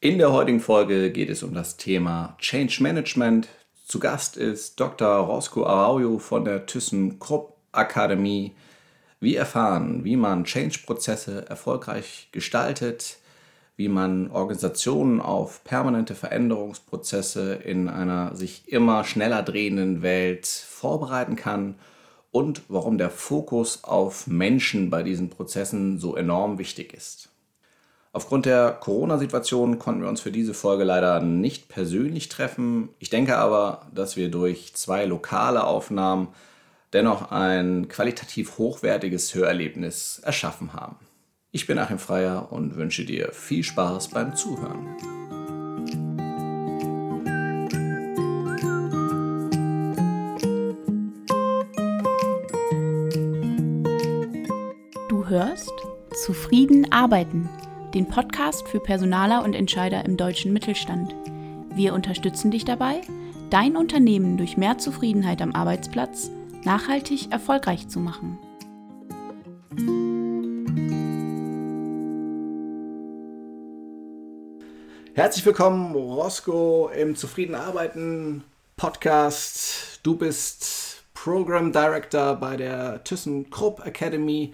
In der heutigen Folge geht es um das Thema Change Management. Zu Gast ist Dr. Roscoe Araujo von der ThyssenKrupp Akademie. Wir erfahren, wie man Change-Prozesse erfolgreich gestaltet, wie man Organisationen auf permanente Veränderungsprozesse in einer sich immer schneller drehenden Welt vorbereiten kann und warum der Fokus auf Menschen bei diesen Prozessen so enorm wichtig ist. Aufgrund der Corona-Situation konnten wir uns für diese Folge leider nicht persönlich treffen. Ich denke aber, dass wir durch zwei lokale Aufnahmen dennoch ein qualitativ hochwertiges Hörerlebnis erschaffen haben. Ich bin Achim Freier und wünsche dir viel Spaß beim Zuhören. Du hörst Zufrieden arbeiten den Podcast für Personaler und Entscheider im deutschen Mittelstand. Wir unterstützen dich dabei, dein Unternehmen durch mehr Zufriedenheit am Arbeitsplatz nachhaltig erfolgreich zu machen. Herzlich willkommen, Roscoe, im Zufrieden Arbeiten Podcast. Du bist Program Director bei der ThyssenKrupp Academy,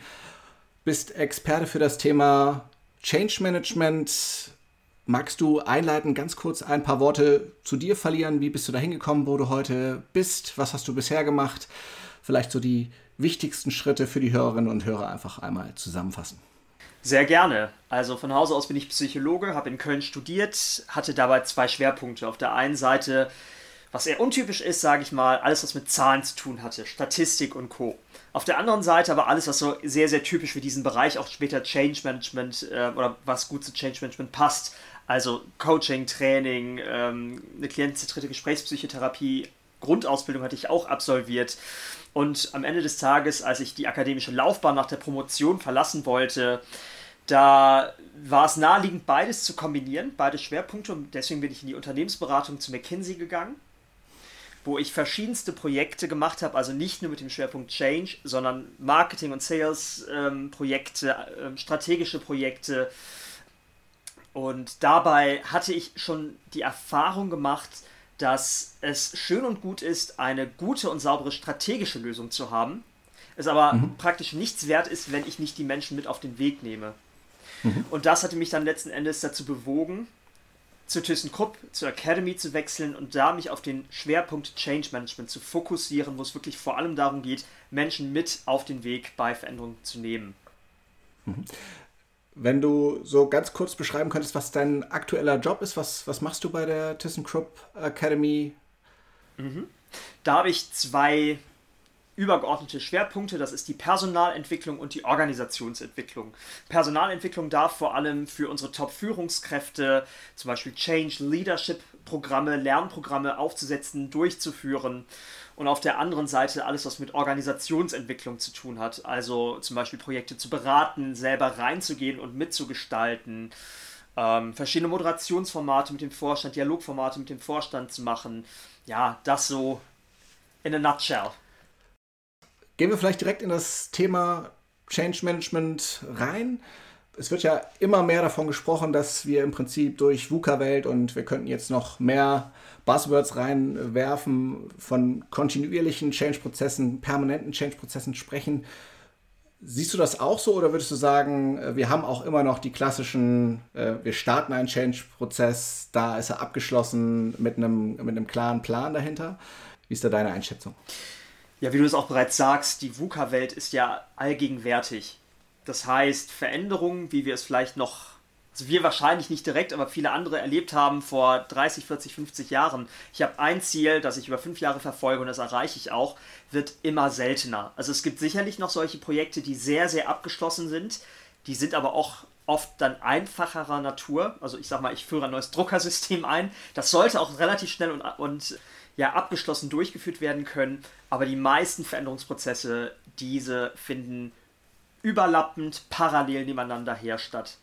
bist Experte für das Thema Change Management. Magst du einleiten, ganz kurz ein paar Worte zu dir verlieren? Wie bist du da hingekommen, wo du heute bist? Was hast du bisher gemacht? Vielleicht so die wichtigsten Schritte für die Hörerinnen und Hörer einfach einmal zusammenfassen. Sehr gerne. Also von Hause aus bin ich Psychologe, habe in Köln studiert, hatte dabei zwei Schwerpunkte. Auf der einen Seite, was eher untypisch ist, sage ich mal, alles, was mit Zahlen zu tun hatte, Statistik und Co. Auf der anderen Seite aber alles, was so sehr, sehr typisch für diesen Bereich, auch später Change Management äh, oder was gut zu Change Management passt. Also Coaching, Training, ähm, eine klientenzentrierte Gesprächspsychotherapie, Grundausbildung hatte ich auch absolviert. Und am Ende des Tages, als ich die akademische Laufbahn nach der Promotion verlassen wollte, da war es naheliegend, beides zu kombinieren, beide Schwerpunkte. Und deswegen bin ich in die Unternehmensberatung zu McKinsey gegangen wo ich verschiedenste Projekte gemacht habe, also nicht nur mit dem Schwerpunkt Change, sondern Marketing- und Sales-Projekte, ähm, äh, strategische Projekte. Und dabei hatte ich schon die Erfahrung gemacht, dass es schön und gut ist, eine gute und saubere strategische Lösung zu haben, es aber mhm. praktisch nichts wert ist, wenn ich nicht die Menschen mit auf den Weg nehme. Mhm. Und das hatte mich dann letzten Endes dazu bewogen, zu ThyssenKrupp, zur Academy zu wechseln und da mich auf den Schwerpunkt Change Management zu fokussieren, wo es wirklich vor allem darum geht, Menschen mit auf den Weg bei Veränderungen zu nehmen. Mhm. Wenn du so ganz kurz beschreiben könntest, was dein aktueller Job ist, was, was machst du bei der ThyssenKrupp Academy? Mhm. Da habe ich zwei übergeordnete Schwerpunkte. Das ist die Personalentwicklung und die Organisationsentwicklung. Personalentwicklung darf vor allem für unsere Top-Führungskräfte zum Beispiel Change Leadership Programme, Lernprogramme aufzusetzen, durchzuführen. Und auf der anderen Seite alles, was mit Organisationsentwicklung zu tun hat. Also zum Beispiel Projekte zu beraten, selber reinzugehen und mitzugestalten. Ähm, verschiedene Moderationsformate mit dem Vorstand, Dialogformate mit dem Vorstand zu machen. Ja, das so in a nutshell. Gehen wir vielleicht direkt in das Thema Change Management rein. Es wird ja immer mehr davon gesprochen, dass wir im Prinzip durch VUCA-Welt und wir könnten jetzt noch mehr Buzzwords reinwerfen, von kontinuierlichen Change-Prozessen, permanenten Change-Prozessen sprechen. Siehst du das auch so oder würdest du sagen, wir haben auch immer noch die klassischen, äh, wir starten einen Change-Prozess, da ist er abgeschlossen mit einem, mit einem klaren Plan dahinter? Wie ist da deine Einschätzung? Ja, wie du es auch bereits sagst, die VUCA-Welt ist ja allgegenwärtig. Das heißt, Veränderungen, wie wir es vielleicht noch, also wir wahrscheinlich nicht direkt, aber viele andere erlebt haben vor 30, 40, 50 Jahren. Ich habe ein Ziel, das ich über fünf Jahre verfolge und das erreiche ich auch, wird immer seltener. Also es gibt sicherlich noch solche Projekte, die sehr, sehr abgeschlossen sind. Die sind aber auch oft dann einfacherer Natur. Also ich sag mal, ich führe ein neues Druckersystem ein. Das sollte auch relativ schnell und, und ja abgeschlossen durchgeführt werden können, aber die meisten Veränderungsprozesse, diese finden überlappend, parallel nebeneinander her statt.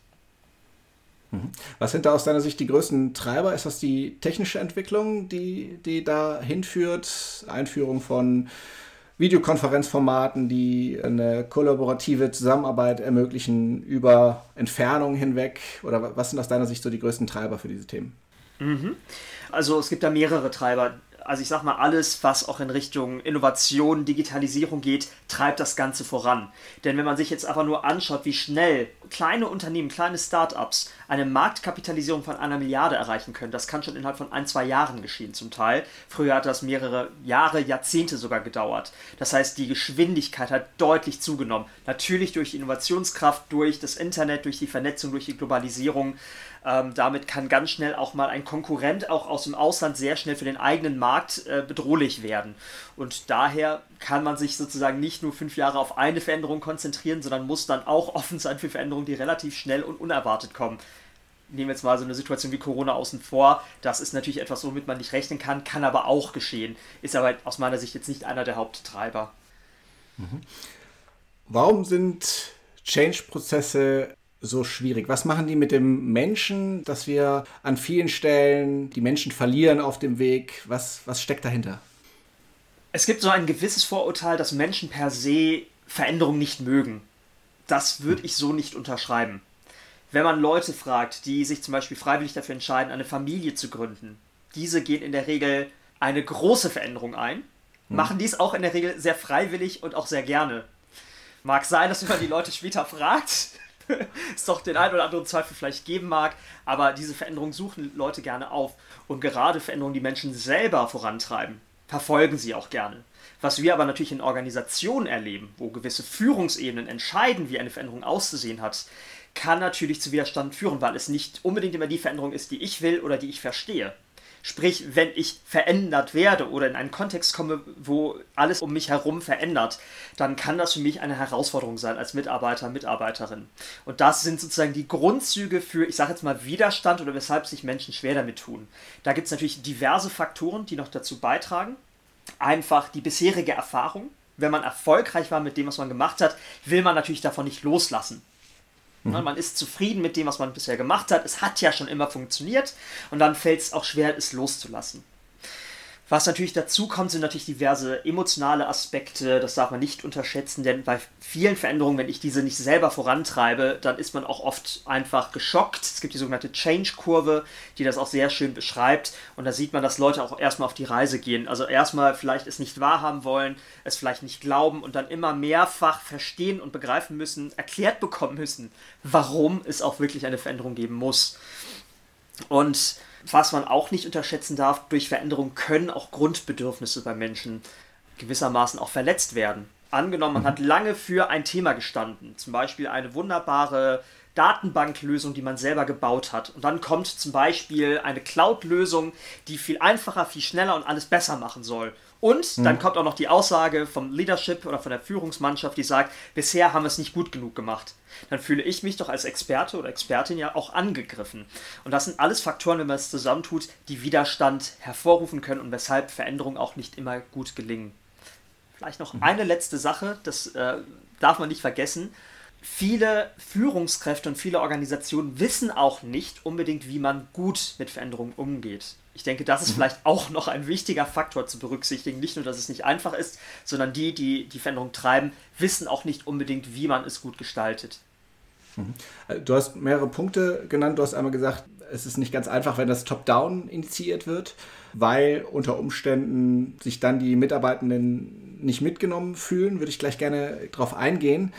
Mhm. Was sind da aus deiner Sicht die größten Treiber? Ist das die technische Entwicklung, die, die da hinführt? Einführung von Videokonferenzformaten, die eine kollaborative Zusammenarbeit ermöglichen über Entfernungen hinweg? Oder was sind aus deiner Sicht so die größten Treiber für diese Themen? Mhm. Also es gibt da mehrere Treiber also ich sag mal, alles, was auch in Richtung Innovation, Digitalisierung geht, treibt das Ganze voran. Denn wenn man sich jetzt einfach nur anschaut, wie schnell kleine Unternehmen, kleine Startups eine Marktkapitalisierung von einer Milliarde erreichen können, das kann schon innerhalb von ein, zwei Jahren geschehen zum Teil. Früher hat das mehrere Jahre, Jahrzehnte sogar gedauert. Das heißt, die Geschwindigkeit hat deutlich zugenommen. Natürlich durch Innovationskraft, durch das Internet, durch die Vernetzung, durch die Globalisierung. Ähm, damit kann ganz schnell auch mal ein Konkurrent auch aus dem Ausland sehr schnell für den eigenen Markt äh, bedrohlich werden. Und daher kann man sich sozusagen nicht nur fünf Jahre auf eine Veränderung konzentrieren, sondern muss dann auch offen sein für Veränderungen, die relativ schnell und unerwartet kommen. Nehmen wir jetzt mal so eine Situation wie Corona außen vor. Das ist natürlich etwas, womit man nicht rechnen kann, kann aber auch geschehen. Ist aber aus meiner Sicht jetzt nicht einer der Haupttreiber. Mhm. Warum sind Change-Prozesse so schwierig? Was machen die mit dem Menschen, dass wir an vielen Stellen die Menschen verlieren auf dem Weg? Was, was steckt dahinter? Es gibt so ein gewisses Vorurteil, dass Menschen per se Veränderung nicht mögen. Das würde ich so nicht unterschreiben. Wenn man Leute fragt, die sich zum Beispiel freiwillig dafür entscheiden, eine Familie zu gründen, diese gehen in der Regel eine große Veränderung ein, hm. machen dies auch in der Regel sehr freiwillig und auch sehr gerne. Mag sein, dass man die Leute später fragt, es doch den einen oder anderen Zweifel vielleicht geben mag, aber diese Veränderungen suchen Leute gerne auf. Und gerade Veränderungen, die Menschen selber vorantreiben, verfolgen sie auch gerne. Was wir aber natürlich in Organisationen erleben, wo gewisse Führungsebenen entscheiden, wie eine Veränderung auszusehen hat, kann natürlich zu Widerstand führen, weil es nicht unbedingt immer die Veränderung ist, die ich will oder die ich verstehe. Sprich, wenn ich verändert werde oder in einen Kontext komme, wo alles um mich herum verändert, dann kann das für mich eine Herausforderung sein als Mitarbeiter, Mitarbeiterin. Und das sind sozusagen die Grundzüge für, ich sage jetzt mal, Widerstand oder weshalb sich Menschen schwer damit tun. Da gibt es natürlich diverse Faktoren, die noch dazu beitragen. Einfach die bisherige Erfahrung. Wenn man erfolgreich war mit dem, was man gemacht hat, will man natürlich davon nicht loslassen. Mhm. Man ist zufrieden mit dem, was man bisher gemacht hat. Es hat ja schon immer funktioniert und dann fällt es auch schwer, es loszulassen. Was natürlich dazu kommt, sind natürlich diverse emotionale Aspekte. Das darf man nicht unterschätzen, denn bei vielen Veränderungen, wenn ich diese nicht selber vorantreibe, dann ist man auch oft einfach geschockt. Es gibt die sogenannte Change-Kurve, die das auch sehr schön beschreibt. Und da sieht man, dass Leute auch erstmal auf die Reise gehen. Also erstmal vielleicht es nicht wahrhaben wollen, es vielleicht nicht glauben und dann immer mehrfach verstehen und begreifen müssen, erklärt bekommen müssen, warum es auch wirklich eine Veränderung geben muss. Und was man auch nicht unterschätzen darf, durch Veränderung können auch Grundbedürfnisse bei Menschen gewissermaßen auch verletzt werden. Angenommen, man hat mhm. lange für ein Thema gestanden, zum Beispiel eine wunderbare Datenbanklösung, die man selber gebaut hat. Und dann kommt zum Beispiel eine Cloud-Lösung, die viel einfacher, viel schneller und alles besser machen soll. Und mhm. dann kommt auch noch die Aussage vom Leadership oder von der Führungsmannschaft, die sagt, bisher haben wir es nicht gut genug gemacht. Dann fühle ich mich doch als Experte oder Expertin ja auch angegriffen. Und das sind alles Faktoren, wenn man es zusammentut, die Widerstand hervorrufen können und weshalb Veränderungen auch nicht immer gut gelingen. Vielleicht noch mhm. eine letzte Sache, das äh, darf man nicht vergessen viele Führungskräfte und viele Organisationen wissen auch nicht unbedingt, wie man gut mit Veränderungen umgeht. Ich denke, das ist mhm. vielleicht auch noch ein wichtiger Faktor zu berücksichtigen. Nicht nur, dass es nicht einfach ist, sondern die, die die Veränderung treiben, wissen auch nicht unbedingt, wie man es gut gestaltet. Mhm. Äh, du hast mehrere Punkte genannt. Du hast einmal gesagt, es ist nicht ganz einfach, wenn das Top-Down initiiert wird, weil unter Umständen sich dann die Mitarbeitenden nicht mitgenommen fühlen. Würde ich gleich gerne darauf eingehen.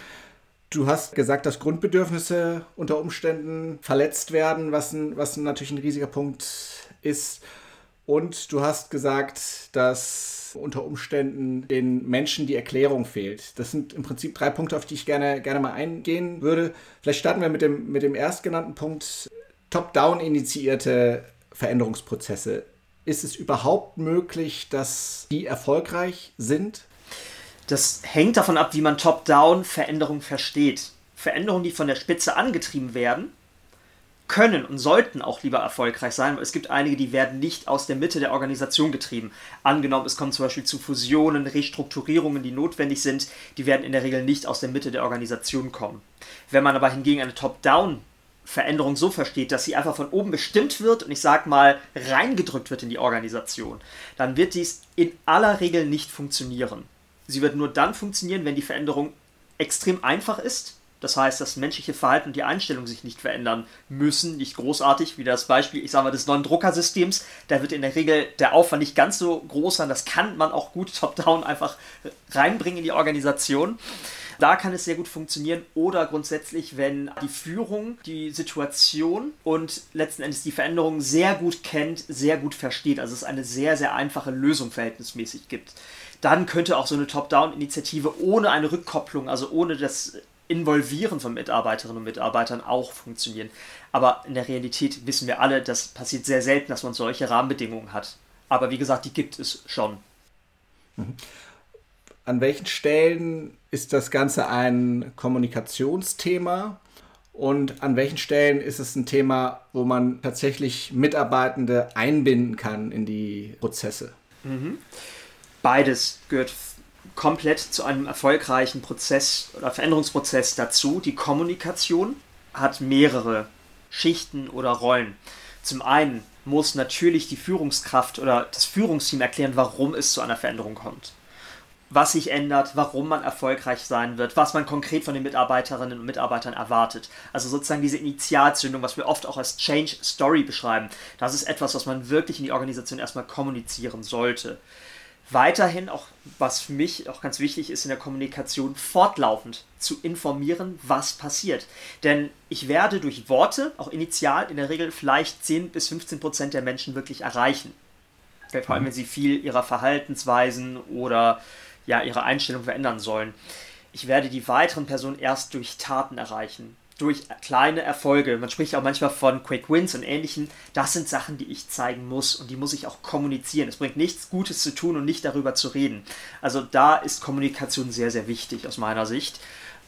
Du hast gesagt, dass Grundbedürfnisse unter Umständen verletzt werden, was, ein, was natürlich ein riesiger Punkt ist. Und du hast gesagt, dass unter Umständen den Menschen die Erklärung fehlt. Das sind im Prinzip drei Punkte, auf die ich gerne, gerne mal eingehen würde. Vielleicht starten wir mit dem, mit dem erstgenannten Punkt. Top-down initiierte Veränderungsprozesse. Ist es überhaupt möglich, dass die erfolgreich sind? Das hängt davon ab, wie man Top-Down Veränderungen versteht. Veränderungen, die von der Spitze angetrieben werden, können und sollten auch lieber erfolgreich sein. Es gibt einige, die werden nicht aus der Mitte der Organisation getrieben. Angenommen, es kommt zum Beispiel zu Fusionen, Restrukturierungen, die notwendig sind, die werden in der Regel nicht aus der Mitte der Organisation kommen. Wenn man aber hingegen eine Top-Down Veränderung so versteht, dass sie einfach von oben bestimmt wird und ich sag mal reingedrückt wird in die Organisation, dann wird dies in aller Regel nicht funktionieren. Sie wird nur dann funktionieren, wenn die Veränderung extrem einfach ist. Das heißt, das menschliche Verhalten und die Einstellung sich nicht verändern müssen, nicht großartig, wie das Beispiel, ich sage mal, des neuen Druckersystems. Da wird in der Regel der Aufwand nicht ganz so groß sein. Das kann man auch gut top-down einfach reinbringen in die Organisation. Da kann es sehr gut funktionieren. Oder grundsätzlich, wenn die Führung die Situation und letzten Endes die Veränderung sehr gut kennt, sehr gut versteht. Also es eine sehr, sehr einfache Lösung verhältnismäßig gibt. Dann könnte auch so eine Top-Down-Initiative ohne eine Rückkopplung, also ohne das Involvieren von Mitarbeiterinnen und Mitarbeitern auch funktionieren. Aber in der Realität wissen wir alle, das passiert sehr selten, dass man solche Rahmenbedingungen hat. Aber wie gesagt, die gibt es schon. Mhm. An welchen Stellen ist das Ganze ein Kommunikationsthema? Und an welchen Stellen ist es ein Thema, wo man tatsächlich Mitarbeitende einbinden kann in die Prozesse? Mhm. Beides gehört komplett zu einem erfolgreichen Prozess oder Veränderungsprozess dazu. Die Kommunikation hat mehrere Schichten oder Rollen. Zum einen muss natürlich die Führungskraft oder das Führungsteam erklären, warum es zu einer Veränderung kommt. Was sich ändert, warum man erfolgreich sein wird, was man konkret von den Mitarbeiterinnen und Mitarbeitern erwartet. Also sozusagen diese Initialzündung, was wir oft auch als Change Story beschreiben. Das ist etwas, was man wirklich in die Organisation erstmal kommunizieren sollte weiterhin auch, was für mich auch ganz wichtig ist in der Kommunikation, fortlaufend zu informieren, was passiert. Denn ich werde durch Worte, auch initial, in der Regel vielleicht 10 bis 15 Prozent der Menschen wirklich erreichen. Vor allem, wenn sie viel ihrer Verhaltensweisen oder ja, ihre Einstellung verändern sollen. Ich werde die weiteren Personen erst durch Taten erreichen durch kleine Erfolge. Man spricht auch manchmal von Quick Wins und ähnlichen. Das sind Sachen, die ich zeigen muss und die muss ich auch kommunizieren. Es bringt nichts Gutes zu tun und nicht darüber zu reden. Also da ist Kommunikation sehr, sehr wichtig aus meiner Sicht.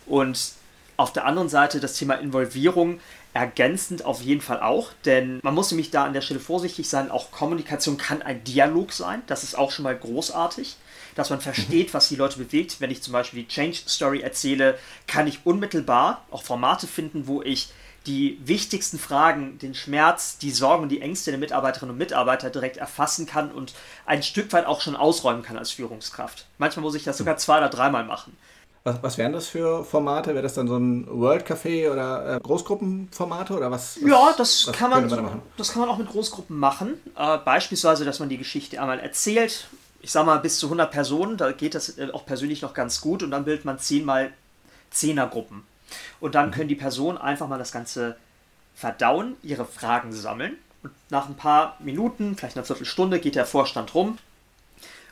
Und auf der anderen Seite das Thema Involvierung ergänzend auf jeden Fall auch, denn man muss nämlich da an der Stelle vorsichtig sein. Auch Kommunikation kann ein Dialog sein. Das ist auch schon mal großartig dass man versteht, was die Leute bewegt. Wenn ich zum Beispiel die Change Story erzähle, kann ich unmittelbar auch Formate finden, wo ich die wichtigsten Fragen, den Schmerz, die Sorgen, die Ängste der Mitarbeiterinnen und Mitarbeiter direkt erfassen kann und ein Stück weit auch schon ausräumen kann als Führungskraft. Manchmal muss ich das sogar zwei oder dreimal machen. Was, was wären das für Formate? Wäre das dann so ein World Café oder äh, Großgruppenformate oder was? was ja, das kann man, man das kann man auch mit Großgruppen machen. Äh, beispielsweise, dass man die Geschichte einmal erzählt, ich sag mal, bis zu 100 Personen, da geht das äh, auch persönlich noch ganz gut und dann bildet man 10 mal 10er Gruppen. Und dann mhm. können die Personen einfach mal das Ganze verdauen, ihre Fragen sammeln und nach ein paar Minuten, vielleicht einer Viertelstunde, geht der Vorstand rum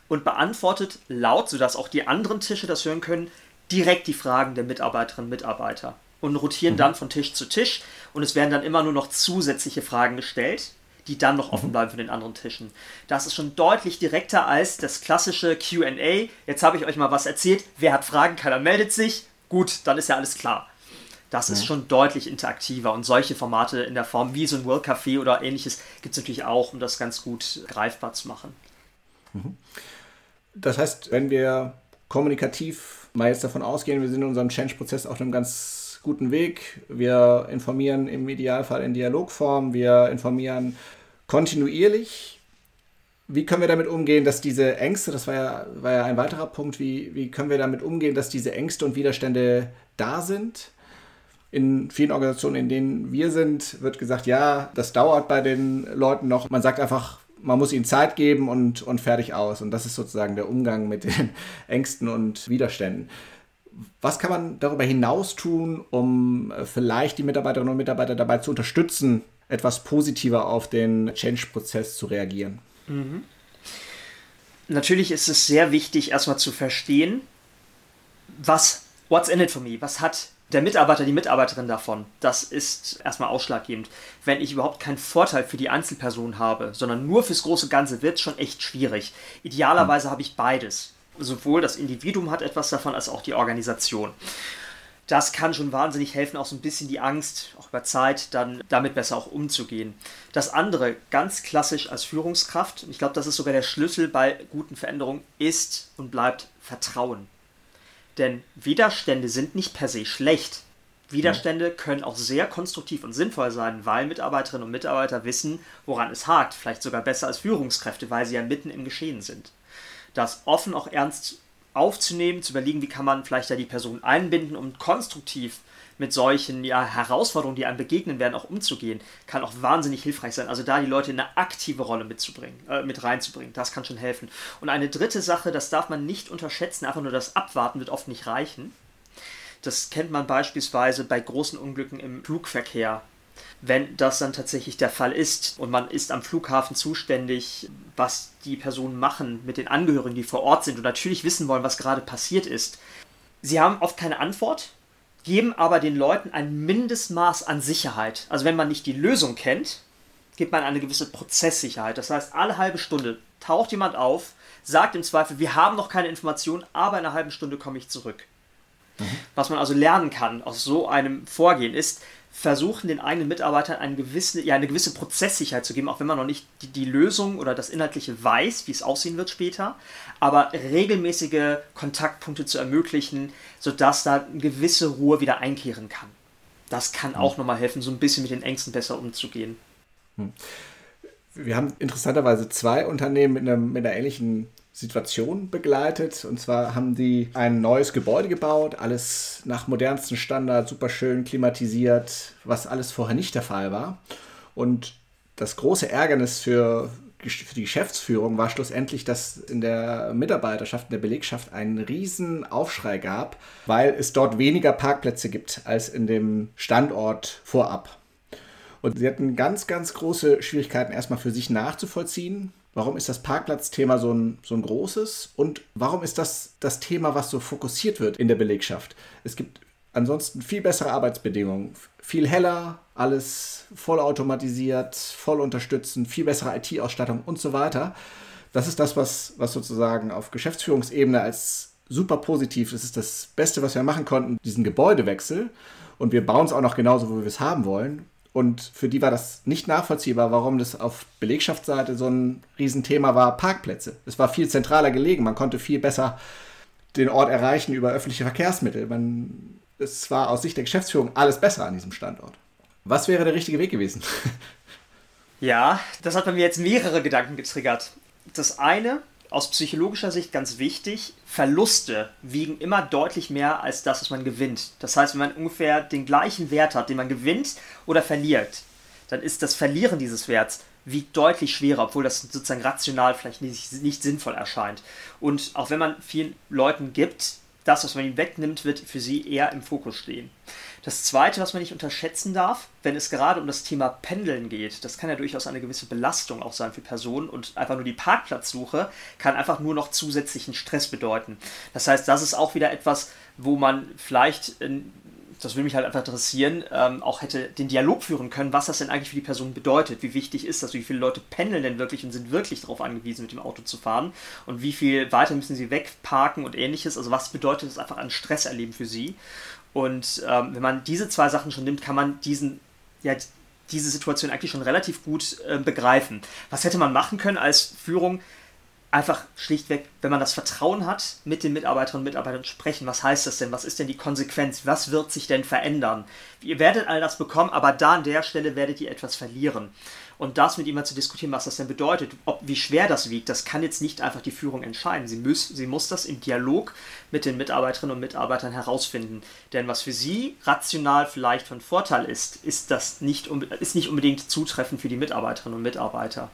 und beantwortet laut, sodass auch die anderen Tische das hören können, direkt die Fragen der Mitarbeiterinnen und Mitarbeiter und rotieren mhm. dann von Tisch zu Tisch und es werden dann immer nur noch zusätzliche Fragen gestellt, die dann noch offen mhm. bleiben für den anderen Tischen. Das ist schon deutlich direkter als das klassische QA. Jetzt habe ich euch mal was erzählt. Wer hat Fragen? Keiner meldet sich. Gut, dann ist ja alles klar. Das ist schon deutlich interaktiver und solche Formate in der Form wie so ein World Café oder ähnliches gibt es natürlich auch, um das ganz gut greifbar zu machen. Mhm. Das heißt, wenn wir kommunikativ mal jetzt davon ausgehen, wir sind in unserem Change-Prozess auf einem ganz guten Weg. Wir informieren im Idealfall in Dialogform. Wir informieren kontinuierlich. Wie können wir damit umgehen, dass diese Ängste, das war ja, war ja ein weiterer Punkt, wie, wie können wir damit umgehen, dass diese Ängste und Widerstände da sind? In vielen Organisationen, in denen wir sind, wird gesagt, ja, das dauert bei den Leuten noch. Man sagt einfach, man muss ihnen Zeit geben und, und fertig aus. Und das ist sozusagen der Umgang mit den Ängsten und Widerständen. Was kann man darüber hinaus tun, um äh, vielleicht die Mitarbeiterinnen und Mitarbeiter dabei zu unterstützen, etwas positiver auf den Change-Prozess zu reagieren? Mhm. Natürlich ist es sehr wichtig, erstmal zu verstehen, was, what's in it for me? Was hat der Mitarbeiter, die Mitarbeiterin davon? Das ist erstmal ausschlaggebend. Wenn ich überhaupt keinen Vorteil für die Einzelperson habe, sondern nur fürs große Ganze, wird es schon echt schwierig. Idealerweise mhm. habe ich beides sowohl das Individuum hat etwas davon als auch die Organisation. Das kann schon wahnsinnig helfen, auch so ein bisschen die Angst, auch über Zeit, dann damit besser auch umzugehen. Das andere, ganz klassisch als Führungskraft, und ich glaube, das ist sogar der Schlüssel bei guten Veränderungen, ist und bleibt Vertrauen. Denn Widerstände sind nicht per se schlecht. Widerstände können auch sehr konstruktiv und sinnvoll sein, weil Mitarbeiterinnen und Mitarbeiter wissen, woran es hakt. Vielleicht sogar besser als Führungskräfte, weil sie ja mitten im Geschehen sind das offen auch ernst aufzunehmen, zu überlegen, wie kann man vielleicht da die Person einbinden, um konstruktiv mit solchen ja, Herausforderungen, die einem begegnen werden, auch umzugehen, kann auch wahnsinnig hilfreich sein. Also da die Leute in eine aktive Rolle mitzubringen, äh, mit reinzubringen, das kann schon helfen. Und eine dritte Sache, das darf man nicht unterschätzen, einfach nur das Abwarten wird oft nicht reichen. Das kennt man beispielsweise bei großen Unglücken im Flugverkehr. Wenn das dann tatsächlich der Fall ist und man ist am Flughafen zuständig, was die Personen machen mit den Angehörigen, die vor Ort sind und natürlich wissen wollen, was gerade passiert ist. Sie haben oft keine Antwort, geben aber den Leuten ein Mindestmaß an Sicherheit. Also wenn man nicht die Lösung kennt, gibt man eine gewisse Prozesssicherheit. Das heißt, alle halbe Stunde taucht jemand auf, sagt im Zweifel, wir haben noch keine Informationen, aber in einer halben Stunde komme ich zurück. Mhm. Was man also lernen kann aus so einem Vorgehen ist, versuchen den eigenen Mitarbeitern eine gewisse, ja, eine gewisse Prozesssicherheit zu geben, auch wenn man noch nicht die, die Lösung oder das Inhaltliche weiß, wie es aussehen wird später, aber regelmäßige Kontaktpunkte zu ermöglichen, sodass da eine gewisse Ruhe wieder einkehren kann. Das kann mhm. auch nochmal helfen, so ein bisschen mit den Ängsten besser umzugehen. Mhm. Wir haben interessanterweise zwei Unternehmen mit einer, mit einer ähnlichen Situation begleitet. Und zwar haben die ein neues Gebäude gebaut, alles nach modernsten Standards, super schön klimatisiert, was alles vorher nicht der Fall war. Und das große Ärgernis für, für die Geschäftsführung war schlussendlich, dass in der Mitarbeiterschaft, in der Belegschaft einen riesen Aufschrei gab, weil es dort weniger Parkplätze gibt als in dem Standort vorab. Und sie hatten ganz, ganz große Schwierigkeiten erstmal für sich nachzuvollziehen, Warum ist das Parkplatzthema so ein, so ein großes? Und warum ist das das Thema, was so fokussiert wird in der Belegschaft? Es gibt ansonsten viel bessere Arbeitsbedingungen, viel heller, alles voll automatisiert, voll unterstützend, viel bessere IT-Ausstattung und so weiter. Das ist das, was, was sozusagen auf Geschäftsführungsebene als super positiv ist. Das ist das Beste, was wir machen konnten, diesen Gebäudewechsel. Und wir bauen es auch noch genauso, wo wir es haben wollen. Und für die war das nicht nachvollziehbar, warum das auf Belegschaftsseite so ein Riesenthema war, Parkplätze. Es war viel zentraler gelegen, man konnte viel besser den Ort erreichen über öffentliche Verkehrsmittel. Man, es war aus Sicht der Geschäftsführung alles besser an diesem Standort. Was wäre der richtige Weg gewesen? Ja, das hat bei mir jetzt mehrere Gedanken getriggert. Das eine aus psychologischer Sicht ganz wichtig, Verluste wiegen immer deutlich mehr als das, was man gewinnt. Das heißt, wenn man ungefähr den gleichen Wert hat, den man gewinnt oder verliert, dann ist das Verlieren dieses Werts wiegt deutlich schwerer, obwohl das sozusagen rational vielleicht nicht, nicht sinnvoll erscheint. Und auch wenn man vielen Leuten gibt, das, was man ihnen wegnimmt, wird für sie eher im Fokus stehen. Das Zweite, was man nicht unterschätzen darf, wenn es gerade um das Thema Pendeln geht, das kann ja durchaus eine gewisse Belastung auch sein für Personen und einfach nur die Parkplatzsuche kann einfach nur noch zusätzlichen Stress bedeuten. Das heißt, das ist auch wieder etwas, wo man vielleicht das würde mich halt einfach interessieren, ähm, auch hätte den Dialog führen können, was das denn eigentlich für die Person bedeutet. Wie wichtig ist das? Wie viele Leute pendeln denn wirklich und sind wirklich darauf angewiesen, mit dem Auto zu fahren? Und wie viel weiter müssen sie wegparken und ähnliches? Also was bedeutet das einfach an Stress erleben für sie? Und ähm, wenn man diese zwei Sachen schon nimmt, kann man diesen, ja, diese Situation eigentlich schon relativ gut äh, begreifen. Was hätte man machen können als Führung? Einfach schlichtweg, wenn man das Vertrauen hat, mit den Mitarbeiterinnen und Mitarbeitern sprechen. Was heißt das denn? Was ist denn die Konsequenz? Was wird sich denn verändern? Ihr werdet all das bekommen, aber da an der Stelle werdet ihr etwas verlieren und das mit jemandem zu diskutieren, was das denn bedeutet, ob, wie schwer das wiegt, das kann jetzt nicht einfach die Führung entscheiden. Sie, muss, sie muss das im Dialog mit den Mitarbeiterinnen und Mitarbeitern herausfinden. Denn was für sie rational vielleicht von Vorteil ist, ist das nicht, ist nicht unbedingt zutreffend für die Mitarbeiterinnen und Mitarbeiter.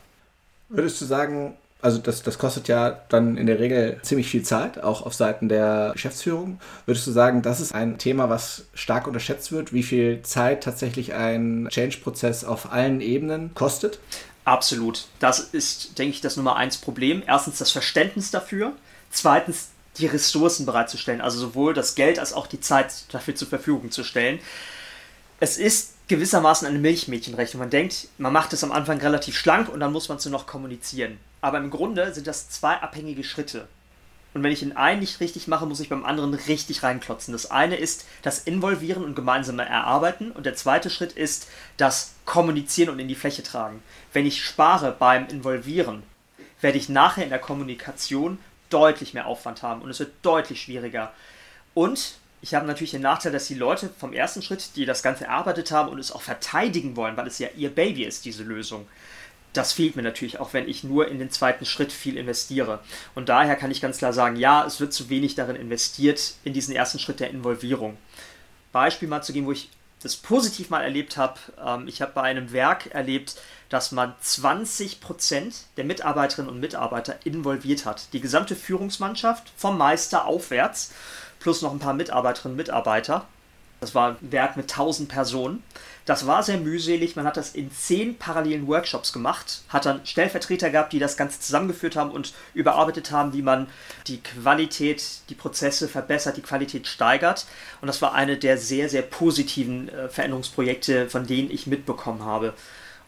Würdest du sagen, also das, das kostet ja dann in der Regel ziemlich viel Zeit, auch auf Seiten der Geschäftsführung. Würdest du sagen, das ist ein Thema, was stark unterschätzt wird, wie viel Zeit tatsächlich ein Change-Prozess auf allen Ebenen kostet? Absolut. Das ist, denke ich, das Nummer eins Problem. Erstens das Verständnis dafür. Zweitens die Ressourcen bereitzustellen, also sowohl das Geld als auch die Zeit dafür zur Verfügung zu stellen. Es ist gewissermaßen eine Milchmädchenrechnung. Man denkt, man macht es am Anfang relativ schlank und dann muss man es nur noch kommunizieren. Aber im Grunde sind das zwei abhängige Schritte. Und wenn ich den einen nicht richtig mache, muss ich beim anderen richtig reinklotzen. Das eine ist das Involvieren und gemeinsame Erarbeiten und der zweite Schritt ist das Kommunizieren und in die Fläche tragen. Wenn ich spare beim Involvieren, werde ich nachher in der Kommunikation deutlich mehr Aufwand haben und es wird deutlich schwieriger. Und ich habe natürlich den Nachteil, dass die Leute vom ersten Schritt, die das Ganze erarbeitet haben und es auch verteidigen wollen, weil es ja ihr Baby ist, diese Lösung, das fehlt mir natürlich, auch wenn ich nur in den zweiten Schritt viel investiere. Und daher kann ich ganz klar sagen, ja, es wird zu wenig darin investiert, in diesen ersten Schritt der Involvierung. Beispiel mal zu geben, wo ich das positiv mal erlebt habe. Ähm, ich habe bei einem Werk erlebt, dass man 20% der Mitarbeiterinnen und Mitarbeiter involviert hat. Die gesamte Führungsmannschaft vom Meister aufwärts, plus noch ein paar Mitarbeiterinnen und Mitarbeiter. Das war ein Werk mit 1000 Personen. Das war sehr mühselig. Man hat das in zehn parallelen Workshops gemacht, hat dann Stellvertreter gehabt, die das Ganze zusammengeführt haben und überarbeitet haben, wie man die Qualität, die Prozesse verbessert, die Qualität steigert. Und das war eine der sehr, sehr positiven äh, Veränderungsprojekte, von denen ich mitbekommen habe.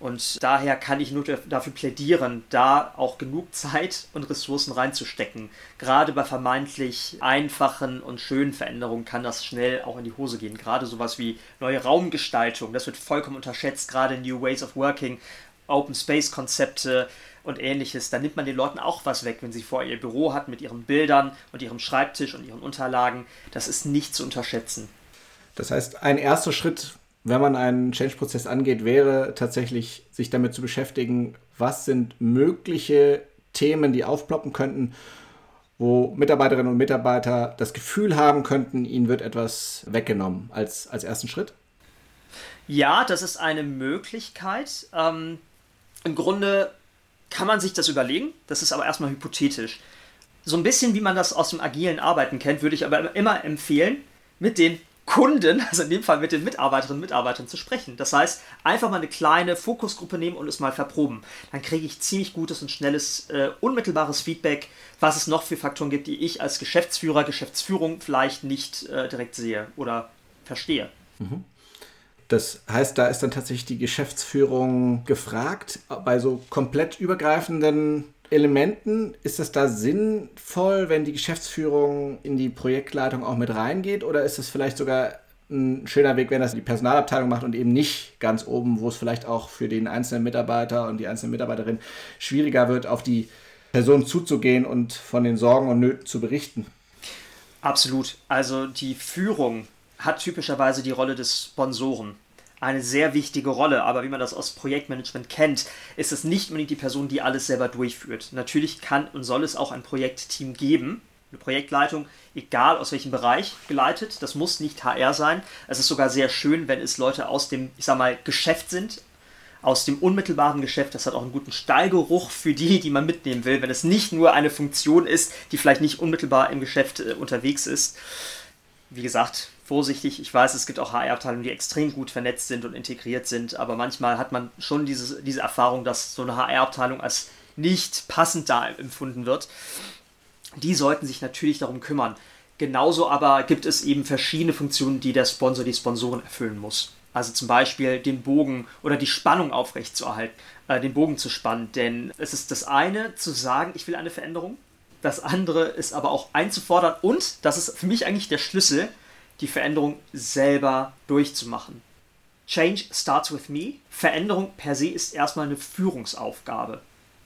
Und daher kann ich nur dafür plädieren, da auch genug Zeit und Ressourcen reinzustecken. Gerade bei vermeintlich einfachen und schönen Veränderungen kann das schnell auch in die Hose gehen. Gerade sowas wie neue Raumgestaltung, das wird vollkommen unterschätzt, gerade New Ways of Working, Open Space Konzepte und ähnliches. Da nimmt man den Leuten auch was weg, wenn sie vor ihr Büro hatten mit ihren Bildern und ihrem Schreibtisch und ihren Unterlagen. Das ist nicht zu unterschätzen. Das heißt, ein erster Schritt wenn man einen Change-Prozess angeht, wäre tatsächlich sich damit zu beschäftigen, was sind mögliche Themen, die aufploppen könnten, wo Mitarbeiterinnen und Mitarbeiter das Gefühl haben könnten, ihnen wird etwas weggenommen als, als ersten Schritt? Ja, das ist eine Möglichkeit. Ähm, Im Grunde kann man sich das überlegen, das ist aber erstmal hypothetisch. So ein bisschen wie man das aus dem agilen Arbeiten kennt, würde ich aber immer empfehlen, mit den Kunden, also in dem Fall mit den Mitarbeiterinnen und Mitarbeitern zu sprechen. Das heißt, einfach mal eine kleine Fokusgruppe nehmen und es mal verproben. Dann kriege ich ziemlich gutes und schnelles, äh, unmittelbares Feedback, was es noch für Faktoren gibt, die ich als Geschäftsführer, Geschäftsführung vielleicht nicht äh, direkt sehe oder verstehe. Mhm. Das heißt, da ist dann tatsächlich die Geschäftsführung gefragt, bei so komplett übergreifenden Elementen ist es da sinnvoll, wenn die Geschäftsführung in die Projektleitung auch mit reingeht? Oder ist es vielleicht sogar ein schöner Weg, wenn das die Personalabteilung macht und eben nicht ganz oben, wo es vielleicht auch für den einzelnen Mitarbeiter und die einzelne Mitarbeiterin schwieriger wird, auf die Person zuzugehen und von den Sorgen und Nöten zu berichten? Absolut. Also die Führung hat typischerweise die Rolle des Sponsoren eine sehr wichtige Rolle. Aber wie man das aus Projektmanagement kennt, ist es nicht unbedingt die Person, die alles selber durchführt. Natürlich kann und soll es auch ein Projektteam geben, eine Projektleitung, egal aus welchem Bereich geleitet. Das muss nicht HR sein. Es ist sogar sehr schön, wenn es Leute aus dem, ich sag mal, Geschäft sind, aus dem unmittelbaren Geschäft. Das hat auch einen guten Stallgeruch für die, die man mitnehmen will, wenn es nicht nur eine Funktion ist, die vielleicht nicht unmittelbar im Geschäft äh, unterwegs ist. Wie gesagt, vorsichtig. Ich weiß, es gibt auch HR-Abteilungen, die extrem gut vernetzt sind und integriert sind, aber manchmal hat man schon dieses, diese Erfahrung, dass so eine HR-Abteilung als nicht passend da empfunden wird. Die sollten sich natürlich darum kümmern. Genauso aber gibt es eben verschiedene Funktionen, die der Sponsor, die Sponsoren erfüllen muss. Also zum Beispiel den Bogen oder die Spannung aufrechtzuerhalten, äh, den Bogen zu spannen. Denn es ist das eine, zu sagen, ich will eine Veränderung. Das andere ist aber auch einzufordern und, das ist für mich eigentlich der Schlüssel, die Veränderung selber durchzumachen. Change starts with me. Veränderung per se ist erstmal eine Führungsaufgabe.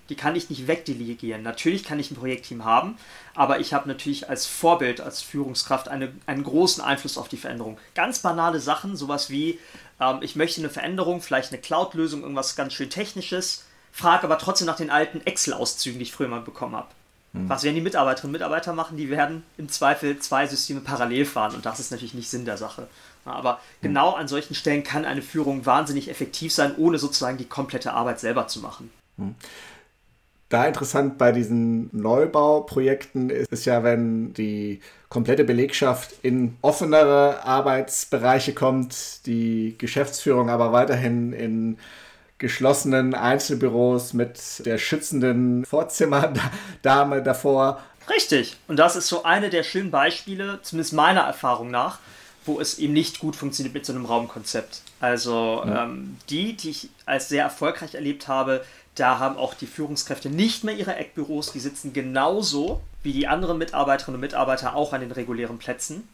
Die kann ich nicht wegdelegieren. Natürlich kann ich ein Projektteam haben, aber ich habe natürlich als Vorbild, als Führungskraft eine, einen großen Einfluss auf die Veränderung. Ganz banale Sachen, sowas wie, ähm, ich möchte eine Veränderung, vielleicht eine Cloud-Lösung, irgendwas ganz schön Technisches, frage aber trotzdem nach den alten Excel-Auszügen, die ich früher mal bekommen habe. Mhm. Was werden die Mitarbeiterinnen und Mitarbeiter machen? Die werden im Zweifel zwei Systeme parallel fahren und das ist natürlich nicht Sinn der Sache. Aber mhm. genau an solchen Stellen kann eine Führung wahnsinnig effektiv sein, ohne sozusagen die komplette Arbeit selber zu machen. Mhm. Da interessant bei diesen Neubauprojekten ist, ist ja, wenn die komplette Belegschaft in offenere Arbeitsbereiche kommt, die Geschäftsführung aber weiterhin in geschlossenen Einzelbüros mit der schützenden Vorzimmerdame davor. Richtig. Und das ist so eine der schönen Beispiele, zumindest meiner Erfahrung nach, wo es eben nicht gut funktioniert mit so einem Raumkonzept. Also ja. ähm, die, die ich als sehr erfolgreich erlebt habe, da haben auch die Führungskräfte nicht mehr ihre Eckbüros, die sitzen genauso wie die anderen Mitarbeiterinnen und Mitarbeiter auch an den regulären Plätzen.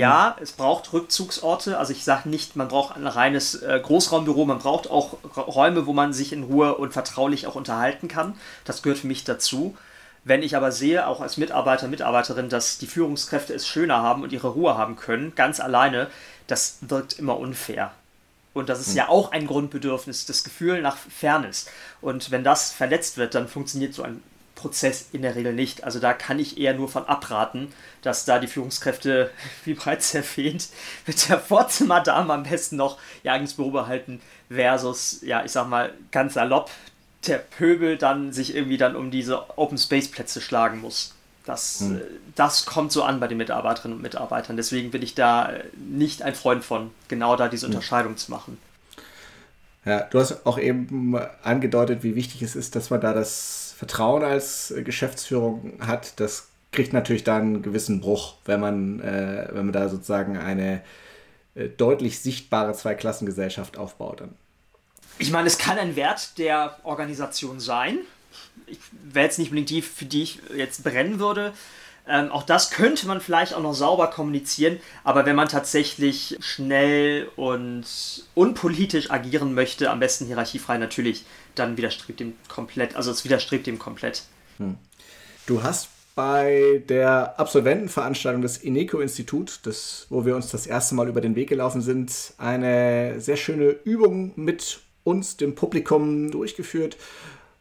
Ja, es braucht Rückzugsorte. Also ich sage nicht, man braucht ein reines äh, Großraumbüro, man braucht auch Räume, wo man sich in Ruhe und vertraulich auch unterhalten kann. Das gehört für mich dazu. Wenn ich aber sehe, auch als Mitarbeiter, Mitarbeiterin, dass die Führungskräfte es schöner haben und ihre Ruhe haben können, ganz alleine, das wirkt immer unfair. Und das ist hm. ja auch ein Grundbedürfnis, das Gefühl nach Fairness. Und wenn das verletzt wird, dann funktioniert so ein Prozess in der Regel nicht. Also da kann ich eher nur von abraten, dass da die Führungskräfte, wie bereits erwähnt, mit der Vorzimmerdame am besten noch ihr eigenes Büro behalten versus, ja, ich sag mal, ganz salopp, der Pöbel dann sich irgendwie dann um diese Open Space Plätze schlagen muss. Das, hm. das kommt so an bei den Mitarbeiterinnen und Mitarbeitern. Deswegen bin ich da nicht ein Freund von, genau da diese hm. Unterscheidung hm. zu machen. Ja, du hast auch eben angedeutet, wie wichtig es ist, dass man da das Vertrauen als Geschäftsführung hat. Das kriegt natürlich dann einen gewissen Bruch, wenn man, äh, wenn man da sozusagen eine äh, deutlich sichtbare Zweiklassengesellschaft aufbaut. Dann. Ich meine, es kann ein Wert der Organisation sein. Ich wäre jetzt nicht unbedingt die, für die ich jetzt brennen würde. Ähm, auch das könnte man vielleicht auch noch sauber kommunizieren, aber wenn man tatsächlich schnell und unpolitisch agieren möchte, am besten hierarchiefrei natürlich, dann widerstrebt dem komplett, also es widerstrebt dem komplett. Hm. Du hast bei der Absolventenveranstaltung des Ineco-Institut, wo wir uns das erste Mal über den Weg gelaufen sind, eine sehr schöne Übung mit uns, dem Publikum, durchgeführt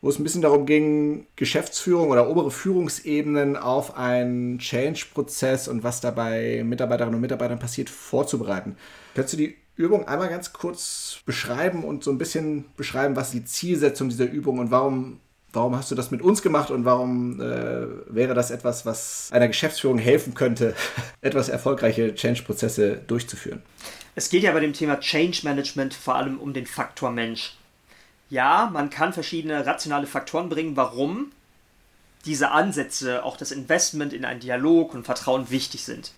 wo es ein bisschen darum ging, Geschäftsführung oder obere Führungsebenen auf einen Change-Prozess und was dabei Mitarbeiterinnen und Mitarbeitern passiert, vorzubereiten. Könntest du die Übung einmal ganz kurz beschreiben und so ein bisschen beschreiben, was die Zielsetzung dieser Übung und warum, warum hast du das mit uns gemacht und warum äh, wäre das etwas, was einer Geschäftsführung helfen könnte, etwas erfolgreiche Change-Prozesse durchzuführen? Es geht ja bei dem Thema Change Management vor allem um den Faktor Mensch ja, man kann verschiedene rationale Faktoren bringen, warum diese Ansätze, auch das Investment in einen Dialog und Vertrauen wichtig sind.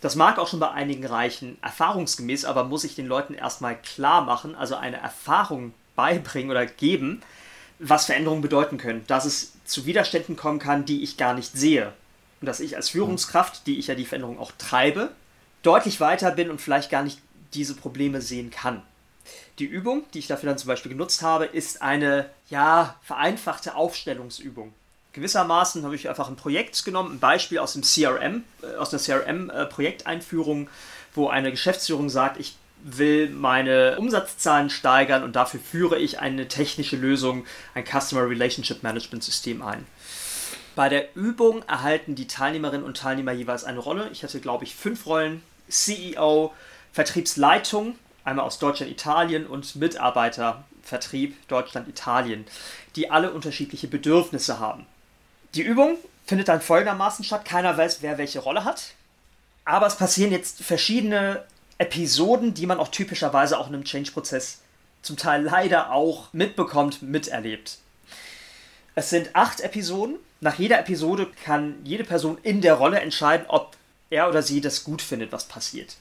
Das mag auch schon bei einigen reichen, erfahrungsgemäß, aber muss ich den Leuten erstmal klar machen, also eine Erfahrung beibringen oder geben, was Veränderungen bedeuten können, dass es zu Widerständen kommen kann, die ich gar nicht sehe. Und dass ich als Führungskraft, die ich ja die Veränderung auch treibe, deutlich weiter bin und vielleicht gar nicht diese Probleme sehen kann. Die Übung, die ich dafür dann zum Beispiel genutzt habe, ist eine ja, vereinfachte Aufstellungsübung. Gewissermaßen habe ich einfach ein Projekt genommen, ein Beispiel aus dem CRM, äh, aus der CRM-Projekteinführung, wo eine Geschäftsführung sagt, ich will meine Umsatzzahlen steigern und dafür führe ich eine technische Lösung, ein Customer Relationship Management System ein. Bei der Übung erhalten die Teilnehmerinnen und Teilnehmer jeweils eine Rolle. Ich hatte, glaube ich, fünf Rollen. CEO, Vertriebsleitung, einmal aus Deutschland, Italien und Mitarbeitervertrieb Deutschland, Italien, die alle unterschiedliche Bedürfnisse haben. Die Übung findet dann folgendermaßen statt. Keiner weiß, wer welche Rolle hat. Aber es passieren jetzt verschiedene Episoden, die man auch typischerweise auch in einem Change-Prozess zum Teil leider auch mitbekommt, miterlebt. Es sind acht Episoden. Nach jeder Episode kann jede Person in der Rolle entscheiden, ob er oder sie das gut findet, was passiert.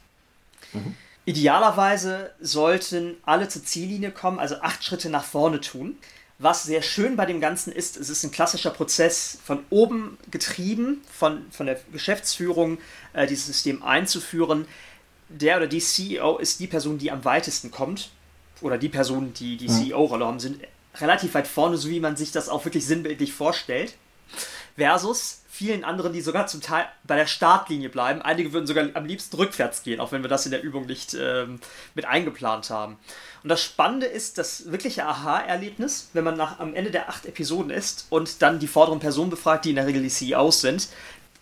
Mhm. Idealerweise sollten alle zur Ziellinie kommen, also acht Schritte nach vorne tun. Was sehr schön bei dem Ganzen ist, es ist ein klassischer Prozess von oben getrieben, von, von der Geschäftsführung, äh, dieses System einzuführen. Der oder die CEO ist die Person, die am weitesten kommt, oder die Personen, die die mhm. CEO-Rolle haben, sind relativ weit vorne, so wie man sich das auch wirklich sinnbildlich vorstellt. Versus vielen anderen, die sogar zum Teil bei der Startlinie bleiben. Einige würden sogar am liebsten rückwärts gehen, auch wenn wir das in der Übung nicht ähm, mit eingeplant haben. Und das Spannende ist das wirkliche Aha-Erlebnis, wenn man nach, am Ende der acht Episoden ist und dann die vorderen Personen befragt, die in der Regel die CEOs sind.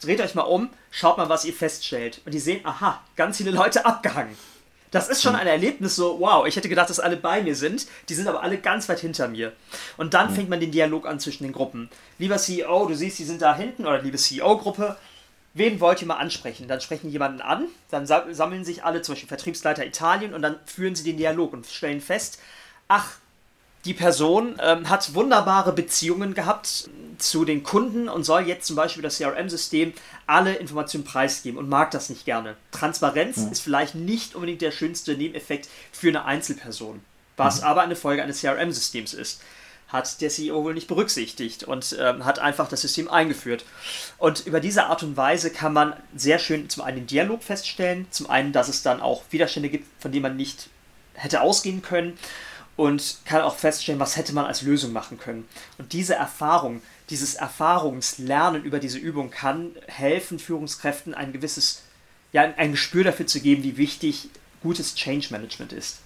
Dreht euch mal um, schaut mal, was ihr feststellt. Und die sehen, aha, ganz viele Leute abgehangen. Das ist schon ein Erlebnis, so, wow, ich hätte gedacht, dass alle bei mir sind, die sind aber alle ganz weit hinter mir. Und dann fängt man den Dialog an zwischen den Gruppen. Lieber CEO, du siehst, die sind da hinten, oder liebe CEO-Gruppe, wen wollt ihr mal ansprechen? Dann sprechen jemanden an, dann sammeln sich alle, zum Beispiel Vertriebsleiter Italien, und dann führen sie den Dialog und stellen fest, ach, die Person ähm, hat wunderbare Beziehungen gehabt zu den Kunden und soll jetzt zum Beispiel das CRM-System alle Informationen preisgeben und mag das nicht gerne. Transparenz ja. ist vielleicht nicht unbedingt der schönste Nebeneffekt für eine Einzelperson, was mhm. aber eine Folge eines CRM-Systems ist. Hat der CEO wohl nicht berücksichtigt und ähm, hat einfach das System eingeführt. Und über diese Art und Weise kann man sehr schön zum einen den Dialog feststellen, zum einen, dass es dann auch Widerstände gibt, von denen man nicht hätte ausgehen können und kann auch feststellen, was hätte man als Lösung machen können. Und diese Erfahrung, dieses Erfahrungslernen über diese Übung kann helfen, Führungskräften ein gewisses, ja, ein Gespür dafür zu geben, wie wichtig gutes Change Management ist.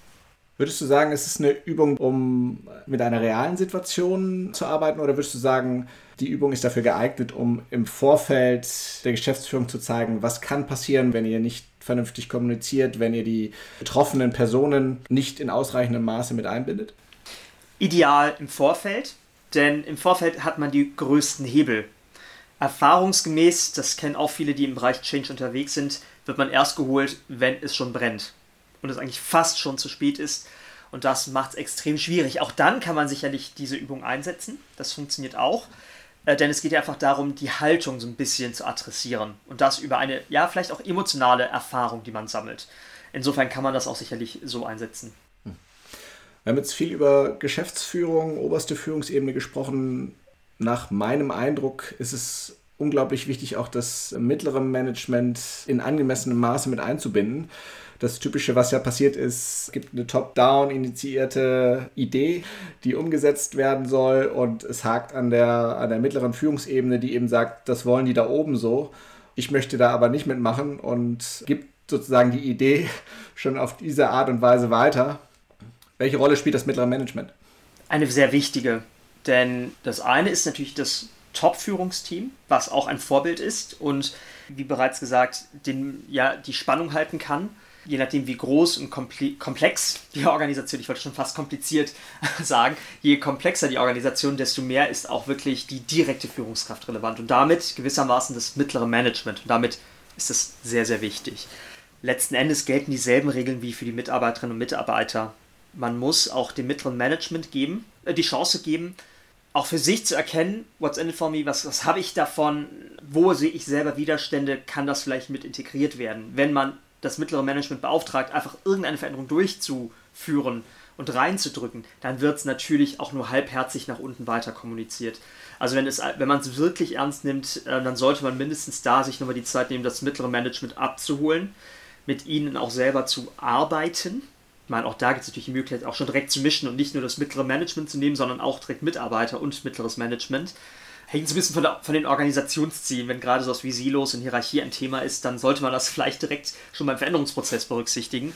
Würdest du sagen, es ist eine Übung, um mit einer realen Situation zu arbeiten, oder würdest du sagen, die Übung ist dafür geeignet, um im Vorfeld der Geschäftsführung zu zeigen, was kann passieren, wenn ihr nicht vernünftig kommuniziert, wenn ihr die betroffenen Personen nicht in ausreichendem Maße mit einbindet? Ideal im Vorfeld, denn im Vorfeld hat man die größten Hebel. Erfahrungsgemäß, das kennen auch viele, die im Bereich Change unterwegs sind, wird man erst geholt, wenn es schon brennt und es eigentlich fast schon zu spät ist. Und das macht es extrem schwierig. Auch dann kann man sicherlich diese Übung einsetzen. Das funktioniert auch. Äh, denn es geht ja einfach darum, die Haltung so ein bisschen zu adressieren. Und das über eine, ja, vielleicht auch emotionale Erfahrung, die man sammelt. Insofern kann man das auch sicherlich so einsetzen. Hm. Wir haben jetzt viel über Geschäftsführung, oberste Führungsebene gesprochen. Nach meinem Eindruck ist es unglaublich wichtig, auch das mittlere Management in angemessenem Maße mit einzubinden. Das Typische, was ja passiert ist, gibt eine top-down initiierte Idee, die umgesetzt werden soll und es hakt an der, an der mittleren Führungsebene, die eben sagt, das wollen die da oben so. Ich möchte da aber nicht mitmachen und gibt sozusagen die Idee schon auf diese Art und Weise weiter. Welche Rolle spielt das mittlere Management? Eine sehr wichtige, denn das eine ist natürlich das Top-Führungsteam, was auch ein Vorbild ist und wie bereits gesagt, den, ja, die Spannung halten kann je nachdem wie groß und komplex die Organisation, ich wollte schon fast kompliziert sagen, je komplexer die Organisation, desto mehr ist auch wirklich die direkte Führungskraft relevant und damit gewissermaßen das mittlere Management. Und damit ist es sehr, sehr wichtig. Letzten Endes gelten dieselben Regeln wie für die Mitarbeiterinnen und Mitarbeiter. Man muss auch dem mittleren Management geben, äh, die Chance geben, auch für sich zu erkennen, what's in it for me, was, was habe ich davon, wo sehe ich selber Widerstände, kann das vielleicht mit integriert werden. Wenn man das mittlere Management beauftragt, einfach irgendeine Veränderung durchzuführen und reinzudrücken, dann wird es natürlich auch nur halbherzig nach unten weiter kommuniziert. Also wenn, wenn man es wirklich ernst nimmt, äh, dann sollte man mindestens da sich nochmal die Zeit nehmen, das mittlere Management abzuholen, mit ihnen auch selber zu arbeiten. Ich meine, auch da gibt es natürlich die Möglichkeit, auch schon direkt zu mischen und nicht nur das mittlere Management zu nehmen, sondern auch direkt Mitarbeiter und mittleres Management hängt so ein bisschen von, der, von den Organisationszielen. Wenn gerade sowas wie Silos und Hierarchie ein Thema ist, dann sollte man das vielleicht direkt schon beim Veränderungsprozess berücksichtigen.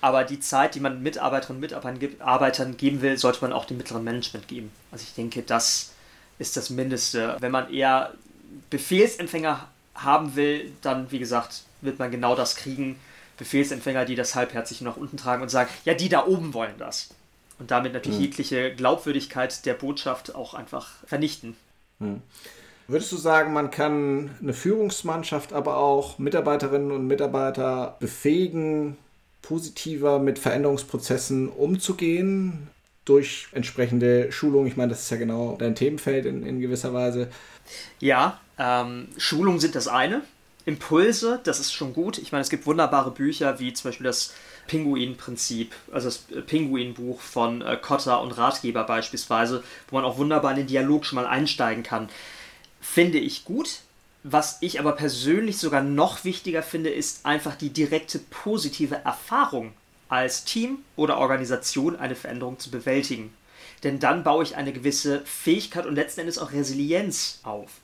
Aber die Zeit, die man Mitarbeiterinnen und Mitarbeitern geben will, sollte man auch dem mittleren Management geben. Also ich denke, das ist das Mindeste. Wenn man eher Befehlsempfänger haben will, dann, wie gesagt, wird man genau das kriegen. Befehlsempfänger, die das halbherzig nach unten tragen und sagen, ja, die da oben wollen das. Und damit natürlich mhm. jegliche Glaubwürdigkeit der Botschaft auch einfach vernichten. Hm. Würdest du sagen, man kann eine Führungsmannschaft, aber auch Mitarbeiterinnen und Mitarbeiter befähigen, positiver mit Veränderungsprozessen umzugehen durch entsprechende Schulung? Ich meine, das ist ja genau dein Themenfeld in, in gewisser Weise. Ja, ähm, Schulungen sind das eine. Impulse, das ist schon gut. Ich meine, es gibt wunderbare Bücher wie zum Beispiel das Pinguin-Prinzip, also das Pinguin-Buch von äh, Kotter und Ratgeber beispielsweise, wo man auch wunderbar in den Dialog schon mal einsteigen kann. Finde ich gut. Was ich aber persönlich sogar noch wichtiger finde, ist einfach die direkte positive Erfahrung als Team oder Organisation eine Veränderung zu bewältigen. Denn dann baue ich eine gewisse Fähigkeit und letzten Endes auch Resilienz auf.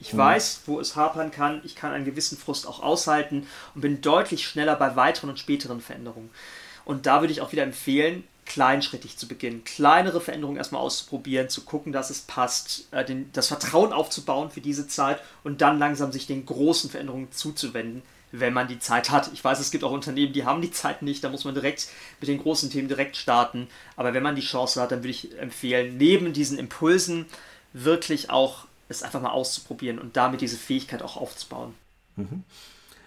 Ich mhm. weiß, wo es hapern kann. Ich kann einen gewissen Frust auch aushalten und bin deutlich schneller bei weiteren und späteren Veränderungen. Und da würde ich auch wieder empfehlen, kleinschrittig zu beginnen, kleinere Veränderungen erstmal auszuprobieren, zu gucken, dass es passt, äh, den, das Vertrauen aufzubauen für diese Zeit und dann langsam sich den großen Veränderungen zuzuwenden, wenn man die Zeit hat. Ich weiß, es gibt auch Unternehmen, die haben die Zeit nicht, da muss man direkt mit den großen Themen direkt starten. Aber wenn man die Chance hat, dann würde ich empfehlen, neben diesen Impulsen wirklich auch es einfach mal auszuprobieren und damit diese Fähigkeit auch aufzubauen. Mhm.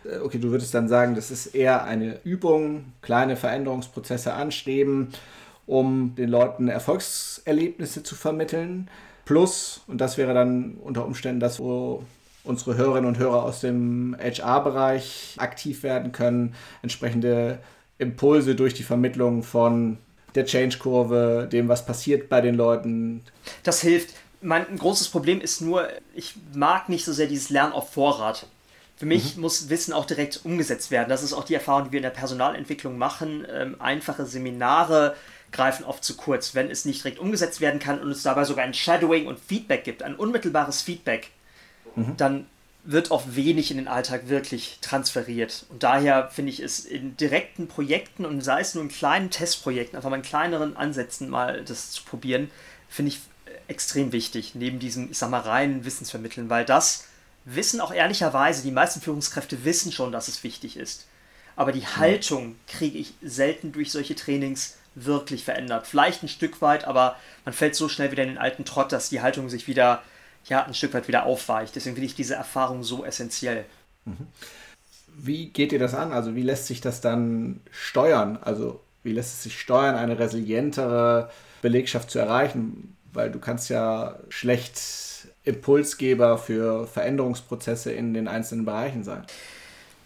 Äh, okay, du würdest dann sagen, das ist eher eine Übung, kleine Veränderungsprozesse anstreben, um den Leuten Erfolgserlebnisse zu vermitteln. Plus, und das wäre dann unter Umständen das, wo unsere Hörerinnen und Hörer aus dem HR-Bereich aktiv werden können, entsprechende Impulse durch die Vermittlung von der Change-Kurve, dem, was passiert bei den Leuten. Das hilft mein großes Problem ist nur, ich mag nicht so sehr dieses Lernen auf Vorrat. Für mich mhm. muss Wissen auch direkt umgesetzt werden. Das ist auch die Erfahrung, die wir in der Personalentwicklung machen. Ähm, einfache Seminare greifen oft zu kurz. Wenn es nicht direkt umgesetzt werden kann und es dabei sogar ein Shadowing und Feedback gibt, ein unmittelbares Feedback, mhm. dann wird oft wenig in den Alltag wirklich transferiert. Und daher finde ich es in direkten Projekten und sei es nur in kleinen Testprojekten, einfach mal in kleineren Ansätzen mal das zu probieren, finde ich extrem wichtig, neben diesem, ich sag mal, reinen Wissensvermitteln, weil das wissen auch ehrlicherweise, die meisten Führungskräfte wissen schon, dass es wichtig ist. Aber die Haltung kriege ich selten durch solche Trainings wirklich verändert. Vielleicht ein Stück weit, aber man fällt so schnell wieder in den alten Trott, dass die Haltung sich wieder ja, ein Stück weit wieder aufweicht. Deswegen finde ich diese Erfahrung so essentiell. Mhm. Wie geht ihr das an? Also wie lässt sich das dann steuern? Also wie lässt es sich steuern, eine resilientere Belegschaft zu erreichen? Weil du kannst ja schlecht Impulsgeber für Veränderungsprozesse in den einzelnen Bereichen sein.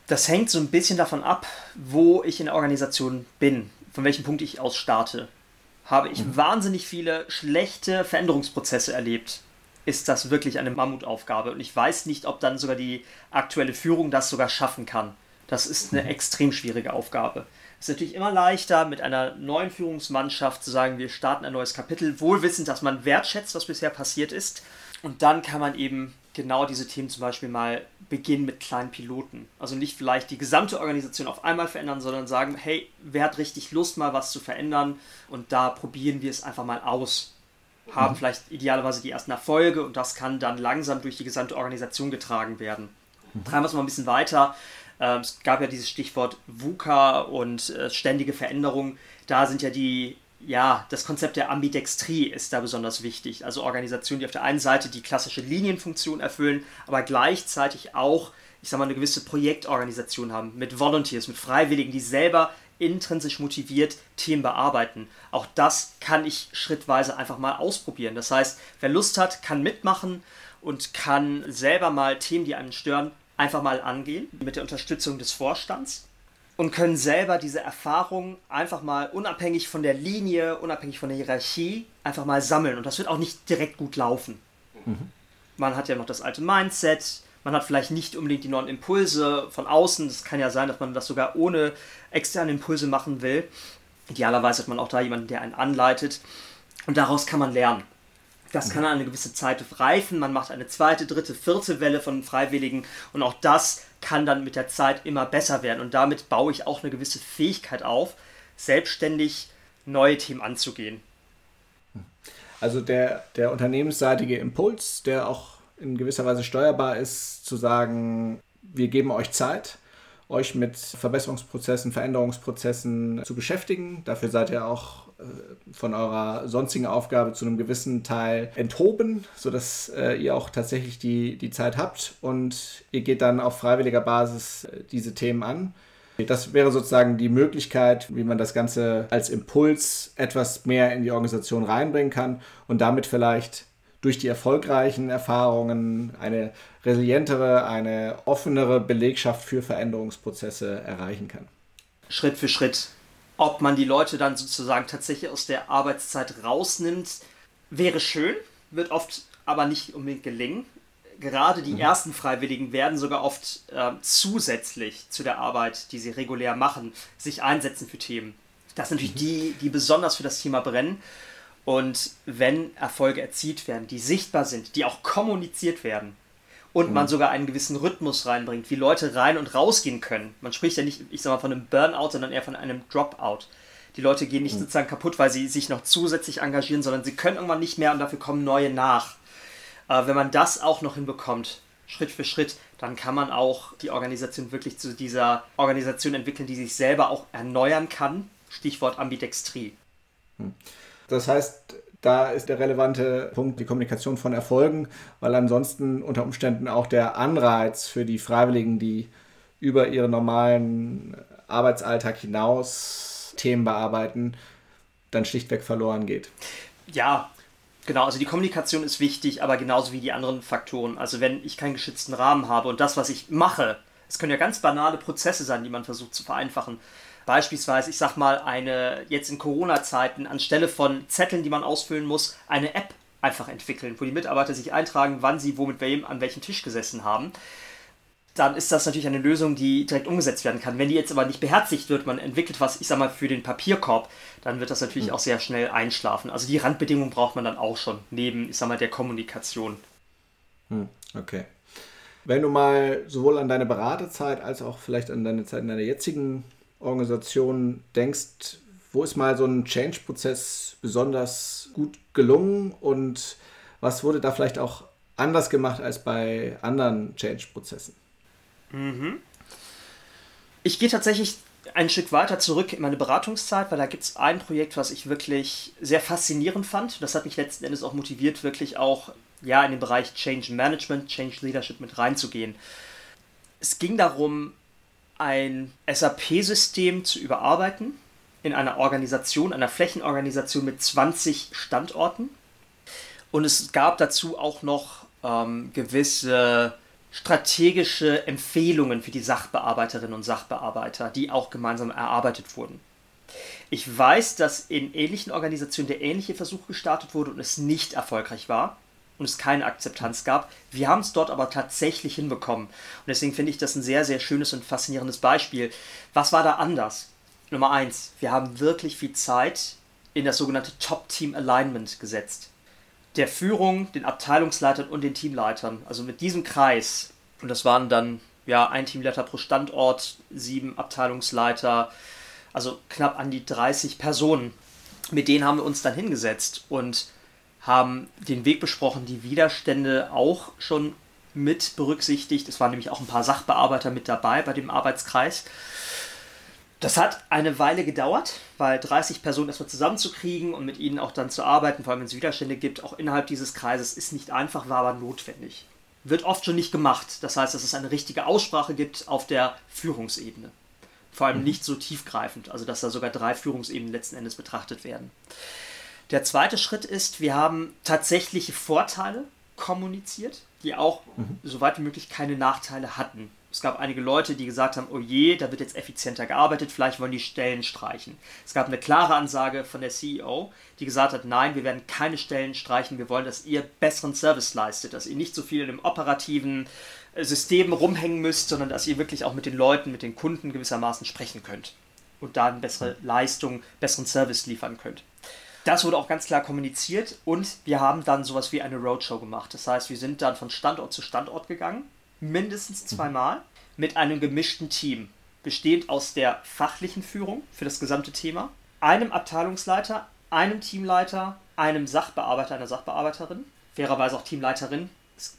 Das hängt so ein bisschen davon ab, wo ich in der Organisation bin, von welchem Punkt ich aus starte. Habe ich mhm. wahnsinnig viele schlechte Veränderungsprozesse erlebt, ist das wirklich eine Mammutaufgabe. Und ich weiß nicht, ob dann sogar die aktuelle Führung das sogar schaffen kann. Das ist eine mhm. extrem schwierige Aufgabe. Es ist natürlich immer leichter, mit einer neuen Führungsmannschaft zu sagen, wir starten ein neues Kapitel, wohl wissend, dass man wertschätzt, was bisher passiert ist. Und dann kann man eben genau diese Themen zum Beispiel mal beginnen mit kleinen Piloten. Also nicht vielleicht die gesamte Organisation auf einmal verändern, sondern sagen, hey, wer hat richtig Lust, mal was zu verändern? Und da probieren wir es einfach mal aus haben mhm. vielleicht idealerweise die ersten Erfolge und das kann dann langsam durch die gesamte Organisation getragen werden. Mhm. Treiben wir es mal ein bisschen weiter. Ähm, es gab ja dieses Stichwort VUCA und äh, ständige Veränderung. Da sind ja die, ja, das Konzept der Ambidextrie ist da besonders wichtig. Also Organisationen, die auf der einen Seite die klassische Linienfunktion erfüllen, aber gleichzeitig auch, ich sag mal, eine gewisse Projektorganisation haben mit Volunteers, mit Freiwilligen, die selber intrinsisch motiviert Themen bearbeiten. Auch das kann ich schrittweise einfach mal ausprobieren. Das heißt, wer Lust hat, kann mitmachen und kann selber mal Themen, die einen stören, einfach mal angehen mit der Unterstützung des Vorstands und können selber diese Erfahrung einfach mal unabhängig von der Linie, unabhängig von der Hierarchie einfach mal sammeln. Und das wird auch nicht direkt gut laufen. Mhm. Man hat ja noch das alte Mindset, man hat vielleicht nicht unbedingt die neuen Impulse von außen. Es kann ja sein, dass man das sogar ohne externe Impulse machen will. Idealerweise hat man auch da jemanden, der einen anleitet. Und daraus kann man lernen. Das kann eine gewisse Zeit reifen. Man macht eine zweite, dritte, vierte Welle von Freiwilligen. Und auch das kann dann mit der Zeit immer besser werden. Und damit baue ich auch eine gewisse Fähigkeit auf, selbstständig neue Themen anzugehen. Also der, der unternehmensseitige Impuls, der auch in gewisser Weise steuerbar ist, zu sagen, wir geben euch Zeit, euch mit Verbesserungsprozessen, Veränderungsprozessen zu beschäftigen. Dafür seid ihr auch von eurer sonstigen Aufgabe zu einem gewissen Teil enthoben, sodass äh, ihr auch tatsächlich die, die Zeit habt und ihr geht dann auf freiwilliger Basis äh, diese Themen an. Das wäre sozusagen die Möglichkeit, wie man das Ganze als Impuls etwas mehr in die Organisation reinbringen kann und damit vielleicht durch die erfolgreichen Erfahrungen eine resilientere, eine offenere Belegschaft für Veränderungsprozesse erreichen kann. Schritt für Schritt. Ob man die Leute dann sozusagen tatsächlich aus der Arbeitszeit rausnimmt, wäre schön, wird oft aber nicht unbedingt gelingen. Gerade die mhm. ersten Freiwilligen werden sogar oft äh, zusätzlich zu der Arbeit, die sie regulär machen, sich einsetzen für Themen. Das sind natürlich mhm. die, die besonders für das Thema brennen. Und wenn Erfolge erzielt werden, die sichtbar sind, die auch kommuniziert werden und mhm. man sogar einen gewissen Rhythmus reinbringt, wie Leute rein und rausgehen können. Man spricht ja nicht, ich sag mal, von einem Burnout, sondern eher von einem Dropout. Die Leute gehen nicht mhm. sozusagen kaputt, weil sie sich noch zusätzlich engagieren, sondern sie können irgendwann nicht mehr und dafür kommen neue nach. Äh, wenn man das auch noch hinbekommt, Schritt für Schritt, dann kann man auch die Organisation wirklich zu dieser Organisation entwickeln, die sich selber auch erneuern kann. Stichwort Ambidextrie. Mhm. Das heißt, da ist der relevante Punkt die Kommunikation von Erfolgen, weil ansonsten unter Umständen auch der Anreiz für die Freiwilligen, die über ihren normalen Arbeitsalltag hinaus Themen bearbeiten, dann schlichtweg verloren geht. Ja, genau. Also die Kommunikation ist wichtig, aber genauso wie die anderen Faktoren. Also wenn ich keinen geschützten Rahmen habe und das, was ich mache, es können ja ganz banale Prozesse sein, die man versucht zu vereinfachen beispielsweise, ich sag mal, eine, jetzt in Corona-Zeiten, anstelle von Zetteln, die man ausfüllen muss, eine App einfach entwickeln, wo die Mitarbeiter sich eintragen, wann sie wo mit wem an welchem Tisch gesessen haben. Dann ist das natürlich eine Lösung, die direkt umgesetzt werden kann. Wenn die jetzt aber nicht beherzigt wird, man entwickelt was, ich sag mal, für den Papierkorb, dann wird das natürlich mhm. auch sehr schnell einschlafen. Also die Randbedingungen braucht man dann auch schon, neben, ich sag mal, der Kommunikation. Hm, okay. Wenn du mal sowohl an deine Beratezeit als auch vielleicht an deine Zeit in deiner jetzigen Organisation denkst, wo ist mal so ein Change-Prozess besonders gut gelungen und was wurde da vielleicht auch anders gemacht als bei anderen Change-Prozessen? Mhm. Ich gehe tatsächlich ein Stück weiter zurück in meine Beratungszeit, weil da gibt es ein Projekt, was ich wirklich sehr faszinierend fand. Das hat mich letzten Endes auch motiviert, wirklich auch ja, in den Bereich Change Management, Change Leadership mit reinzugehen. Es ging darum, ein SAP-System zu überarbeiten in einer Organisation, einer Flächenorganisation mit 20 Standorten. Und es gab dazu auch noch ähm, gewisse strategische Empfehlungen für die Sachbearbeiterinnen und Sachbearbeiter, die auch gemeinsam erarbeitet wurden. Ich weiß, dass in ähnlichen Organisationen der ähnliche Versuch gestartet wurde und es nicht erfolgreich war und es keine Akzeptanz gab. Wir haben es dort aber tatsächlich hinbekommen. Und deswegen finde ich das ein sehr, sehr schönes und faszinierendes Beispiel. Was war da anders? Nummer eins, wir haben wirklich viel Zeit in das sogenannte Top-Team Alignment gesetzt. Der Führung, den Abteilungsleitern und den Teamleitern. Also mit diesem Kreis, und das waren dann ja ein Teamleiter pro Standort, sieben Abteilungsleiter, also knapp an die 30 Personen. Mit denen haben wir uns dann hingesetzt und haben den Weg besprochen, die Widerstände auch schon mit berücksichtigt. Es waren nämlich auch ein paar Sachbearbeiter mit dabei bei dem Arbeitskreis. Das hat eine Weile gedauert, weil 30 Personen erstmal zusammenzukriegen und mit ihnen auch dann zu arbeiten, vor allem wenn es Widerstände gibt, auch innerhalb dieses Kreises, ist nicht einfach, war aber notwendig. Wird oft schon nicht gemacht. Das heißt, dass es eine richtige Aussprache gibt auf der Führungsebene. Vor allem mhm. nicht so tiefgreifend, also dass da sogar drei Führungsebenen letzten Endes betrachtet werden. Der zweite Schritt ist, wir haben tatsächliche Vorteile kommuniziert, die auch mhm. so weit wie möglich keine Nachteile hatten. Es gab einige Leute, die gesagt haben, oh je, da wird jetzt effizienter gearbeitet, vielleicht wollen die Stellen streichen. Es gab eine klare Ansage von der CEO, die gesagt hat, nein, wir werden keine Stellen streichen, wir wollen, dass ihr besseren Service leistet, dass ihr nicht so viel in dem operativen äh, System rumhängen müsst, sondern dass ihr wirklich auch mit den Leuten, mit den Kunden gewissermaßen sprechen könnt und da eine bessere Leistung, besseren Service liefern könnt. Das wurde auch ganz klar kommuniziert und wir haben dann sowas wie eine Roadshow gemacht. Das heißt, wir sind dann von Standort zu Standort gegangen, mindestens zweimal, mit einem gemischten Team, bestehend aus der fachlichen Führung für das gesamte Thema, einem Abteilungsleiter, einem Teamleiter, einem Sachbearbeiter, einer Sachbearbeiterin, fairerweise auch Teamleiterin.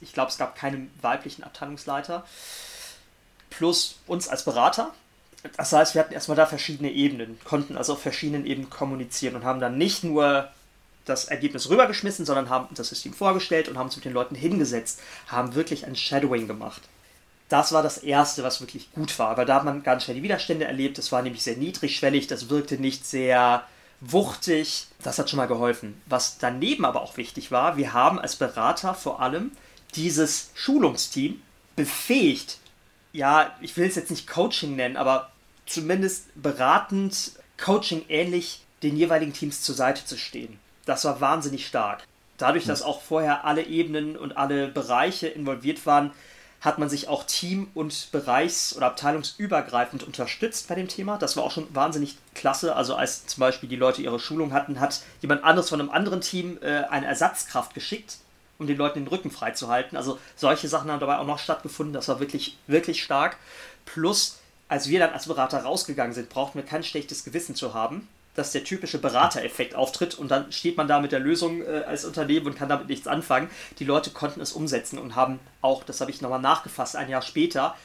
Ich glaube, es gab keinen weiblichen Abteilungsleiter. Plus uns als Berater, das heißt, wir hatten erstmal da verschiedene Ebenen, konnten also auf verschiedenen Ebenen kommunizieren und haben dann nicht nur das Ergebnis rübergeschmissen, sondern haben das System vorgestellt und haben uns mit den Leuten hingesetzt, haben wirklich ein Shadowing gemacht. Das war das Erste, was wirklich gut war, weil da hat man ganz schnell die Widerstände erlebt. Das war nämlich sehr niedrigschwellig, das wirkte nicht sehr wuchtig. Das hat schon mal geholfen. Was daneben aber auch wichtig war, wir haben als Berater vor allem dieses Schulungsteam befähigt, ja, ich will es jetzt nicht Coaching nennen, aber zumindest beratend, Coaching ähnlich den jeweiligen Teams zur Seite zu stehen. Das war wahnsinnig stark. Dadurch, dass auch vorher alle Ebenen und alle Bereiche involviert waren, hat man sich auch team- und bereichs- oder abteilungsübergreifend unterstützt bei dem Thema. Das war auch schon wahnsinnig klasse. Also als zum Beispiel die Leute ihre Schulung hatten, hat jemand anderes von einem anderen Team äh, eine Ersatzkraft geschickt, um den Leuten den Rücken freizuhalten. Also solche Sachen haben dabei auch noch stattgefunden. Das war wirklich, wirklich stark. Plus als wir dann als Berater rausgegangen sind, brauchten wir kein schlechtes Gewissen zu haben, dass der typische Beratereffekt auftritt und dann steht man da mit der Lösung äh, als Unternehmen und kann damit nichts anfangen. Die Leute konnten es umsetzen und haben auch, das habe ich nochmal nachgefasst, ein Jahr später,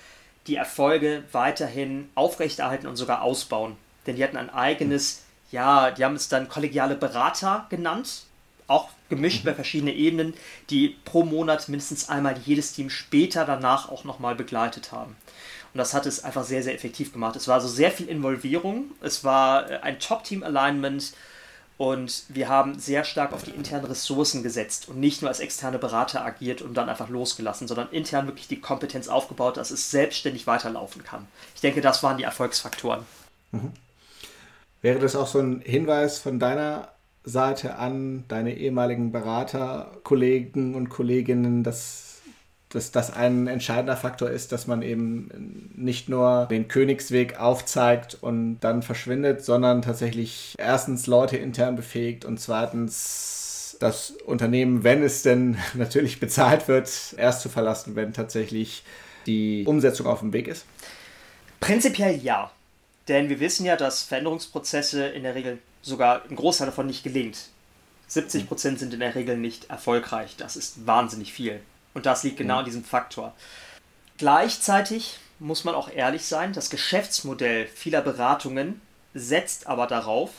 die Erfolge weiterhin aufrechterhalten und sogar ausbauen. Denn die hatten ein eigenes, ja, die haben es dann kollegiale Berater genannt, auch gemischt bei verschiedenen Ebenen, die pro Monat mindestens einmal jedes Team später danach auch nochmal begleitet haben. Und das hat es einfach sehr, sehr effektiv gemacht. Es war also sehr viel Involvierung, es war äh, ein Top-Team-Alignment und wir haben sehr stark auf die internen Ressourcen gesetzt und nicht nur als externe Berater agiert und dann einfach losgelassen, sondern intern wirklich die Kompetenz aufgebaut, dass es selbstständig weiterlaufen kann. Ich denke, das waren die Erfolgsfaktoren. Mhm. Wäre das auch so ein Hinweis von deiner Seite an deine ehemaligen Berater, Kollegen und Kolleginnen, dass dass das ein entscheidender Faktor ist, dass man eben nicht nur den Königsweg aufzeigt und dann verschwindet, sondern tatsächlich erstens Leute intern befähigt und zweitens das Unternehmen, wenn es denn natürlich bezahlt wird, erst zu verlassen, wenn tatsächlich die Umsetzung auf dem Weg ist? Prinzipiell ja. Denn wir wissen ja, dass Veränderungsprozesse in der Regel sogar ein Großteil davon nicht gelingt. 70 Prozent sind in der Regel nicht erfolgreich. Das ist wahnsinnig viel. Und das liegt genau an diesem Faktor. Gleichzeitig muss man auch ehrlich sein, das Geschäftsmodell vieler Beratungen setzt aber darauf,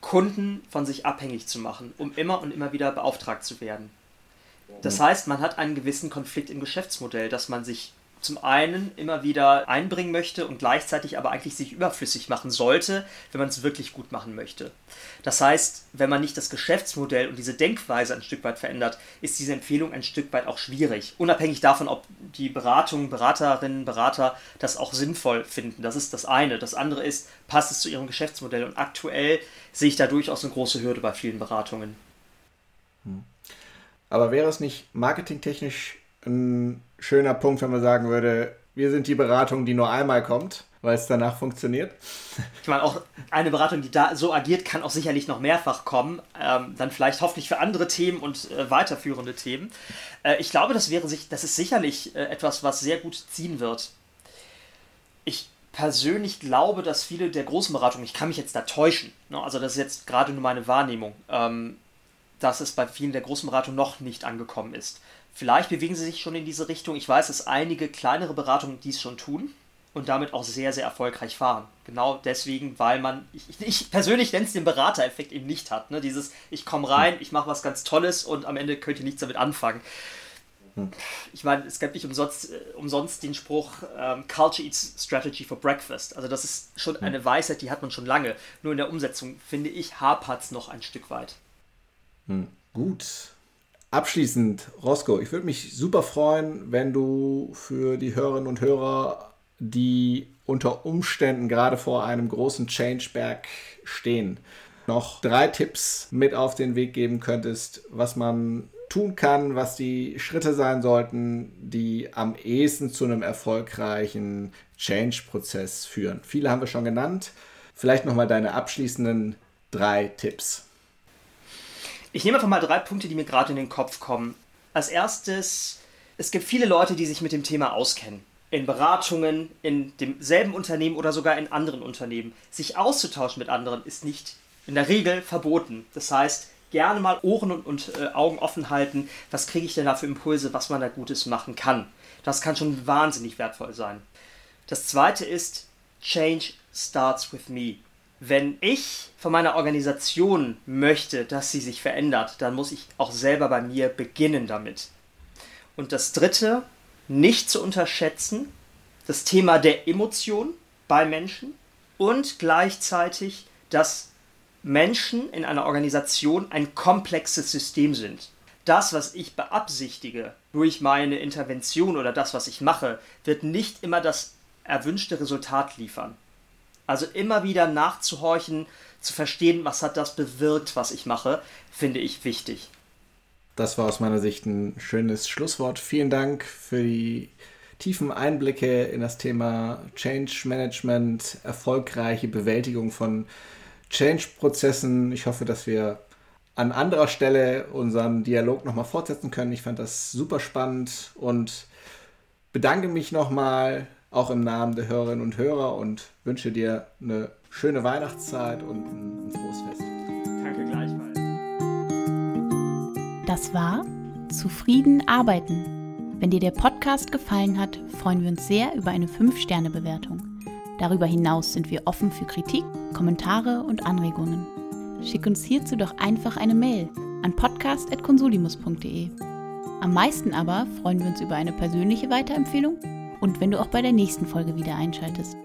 Kunden von sich abhängig zu machen, um immer und immer wieder beauftragt zu werden. Das heißt, man hat einen gewissen Konflikt im Geschäftsmodell, dass man sich zum einen immer wieder einbringen möchte und gleichzeitig aber eigentlich sich überflüssig machen sollte, wenn man es wirklich gut machen möchte. Das heißt, wenn man nicht das Geschäftsmodell und diese Denkweise ein Stück weit verändert, ist diese Empfehlung ein Stück weit auch schwierig. Unabhängig davon, ob die Beratung, Beraterinnen, Berater das auch sinnvoll finden. Das ist das eine. Das andere ist, passt es zu ihrem Geschäftsmodell? Und aktuell sehe ich da durchaus eine große Hürde bei vielen Beratungen. Hm. Aber wäre es nicht marketingtechnisch ein schöner Punkt, wenn man sagen würde, wir sind die Beratung, die nur einmal kommt, weil es danach funktioniert. Ich meine, auch eine Beratung, die da so agiert, kann auch sicherlich noch mehrfach kommen. Ähm, dann vielleicht hoffentlich für andere Themen und äh, weiterführende Themen. Äh, ich glaube, das wäre sich, das ist sicherlich äh, etwas, was sehr gut ziehen wird. Ich persönlich glaube, dass viele der großen Beratungen, ich kann mich jetzt da täuschen, ne? also das ist jetzt gerade nur meine Wahrnehmung, ähm, dass es bei vielen der großen Beratungen noch nicht angekommen ist. Vielleicht bewegen sie sich schon in diese Richtung. Ich weiß, dass einige kleinere Beratungen dies schon tun und damit auch sehr, sehr erfolgreich fahren. Genau deswegen, weil man, ich, ich persönlich nenne es den Beratereffekt eben nicht hat. Ne? Dieses, ich komme rein, ich mache was ganz Tolles und am Ende könnt ihr nichts damit anfangen. Hm. Ich meine, es gibt nicht umsonst, äh, umsonst den Spruch, ähm, Culture eats strategy for breakfast. Also das ist schon hm. eine Weisheit, die hat man schon lange. Nur in der Umsetzung, finde ich, hapert es noch ein Stück weit. Hm. Gut, Abschließend, Roscoe, ich würde mich super freuen, wenn du für die Hörerinnen und Hörer, die unter Umständen gerade vor einem großen Changeberg stehen, noch drei Tipps mit auf den Weg geben könntest, was man tun kann, was die Schritte sein sollten, die am ehesten zu einem erfolgreichen Change-Prozess führen. Viele haben wir schon genannt. Vielleicht nochmal deine abschließenden drei Tipps. Ich nehme einfach mal drei Punkte, die mir gerade in den Kopf kommen. Als erstes, es gibt viele Leute, die sich mit dem Thema auskennen. In Beratungen, in demselben Unternehmen oder sogar in anderen Unternehmen. Sich auszutauschen mit anderen ist nicht in der Regel verboten. Das heißt, gerne mal Ohren und, und äh, Augen offen halten. Was kriege ich denn da für Impulse, was man da Gutes machen kann? Das kann schon wahnsinnig wertvoll sein. Das zweite ist, Change starts with me wenn ich von meiner Organisation möchte, dass sie sich verändert, dann muss ich auch selber bei mir beginnen damit. Und das Dritte, nicht zu unterschätzen, das Thema der Emotion bei Menschen und gleichzeitig, dass Menschen in einer Organisation ein komplexes System sind. Das, was ich beabsichtige durch meine Intervention oder das, was ich mache, wird nicht immer das erwünschte Resultat liefern. Also immer wieder nachzuhorchen, zu verstehen, was hat das bewirkt, was ich mache, finde ich wichtig. Das war aus meiner Sicht ein schönes Schlusswort. Vielen Dank für die tiefen Einblicke in das Thema Change Management, erfolgreiche Bewältigung von Change-Prozessen. Ich hoffe, dass wir an anderer Stelle unseren Dialog nochmal fortsetzen können. Ich fand das super spannend und bedanke mich nochmal auch im Namen der Hörerinnen und Hörer und wünsche dir eine schöne Weihnachtszeit und ein, ein frohes Fest. Danke gleichfalls. Das war Zufrieden arbeiten. Wenn dir der Podcast gefallen hat, freuen wir uns sehr über eine 5-Sterne-Bewertung. Darüber hinaus sind wir offen für Kritik, Kommentare und Anregungen. Schick uns hierzu doch einfach eine Mail an podcast.consulimus.de. Am meisten aber freuen wir uns über eine persönliche Weiterempfehlung und wenn du auch bei der nächsten Folge wieder einschaltest.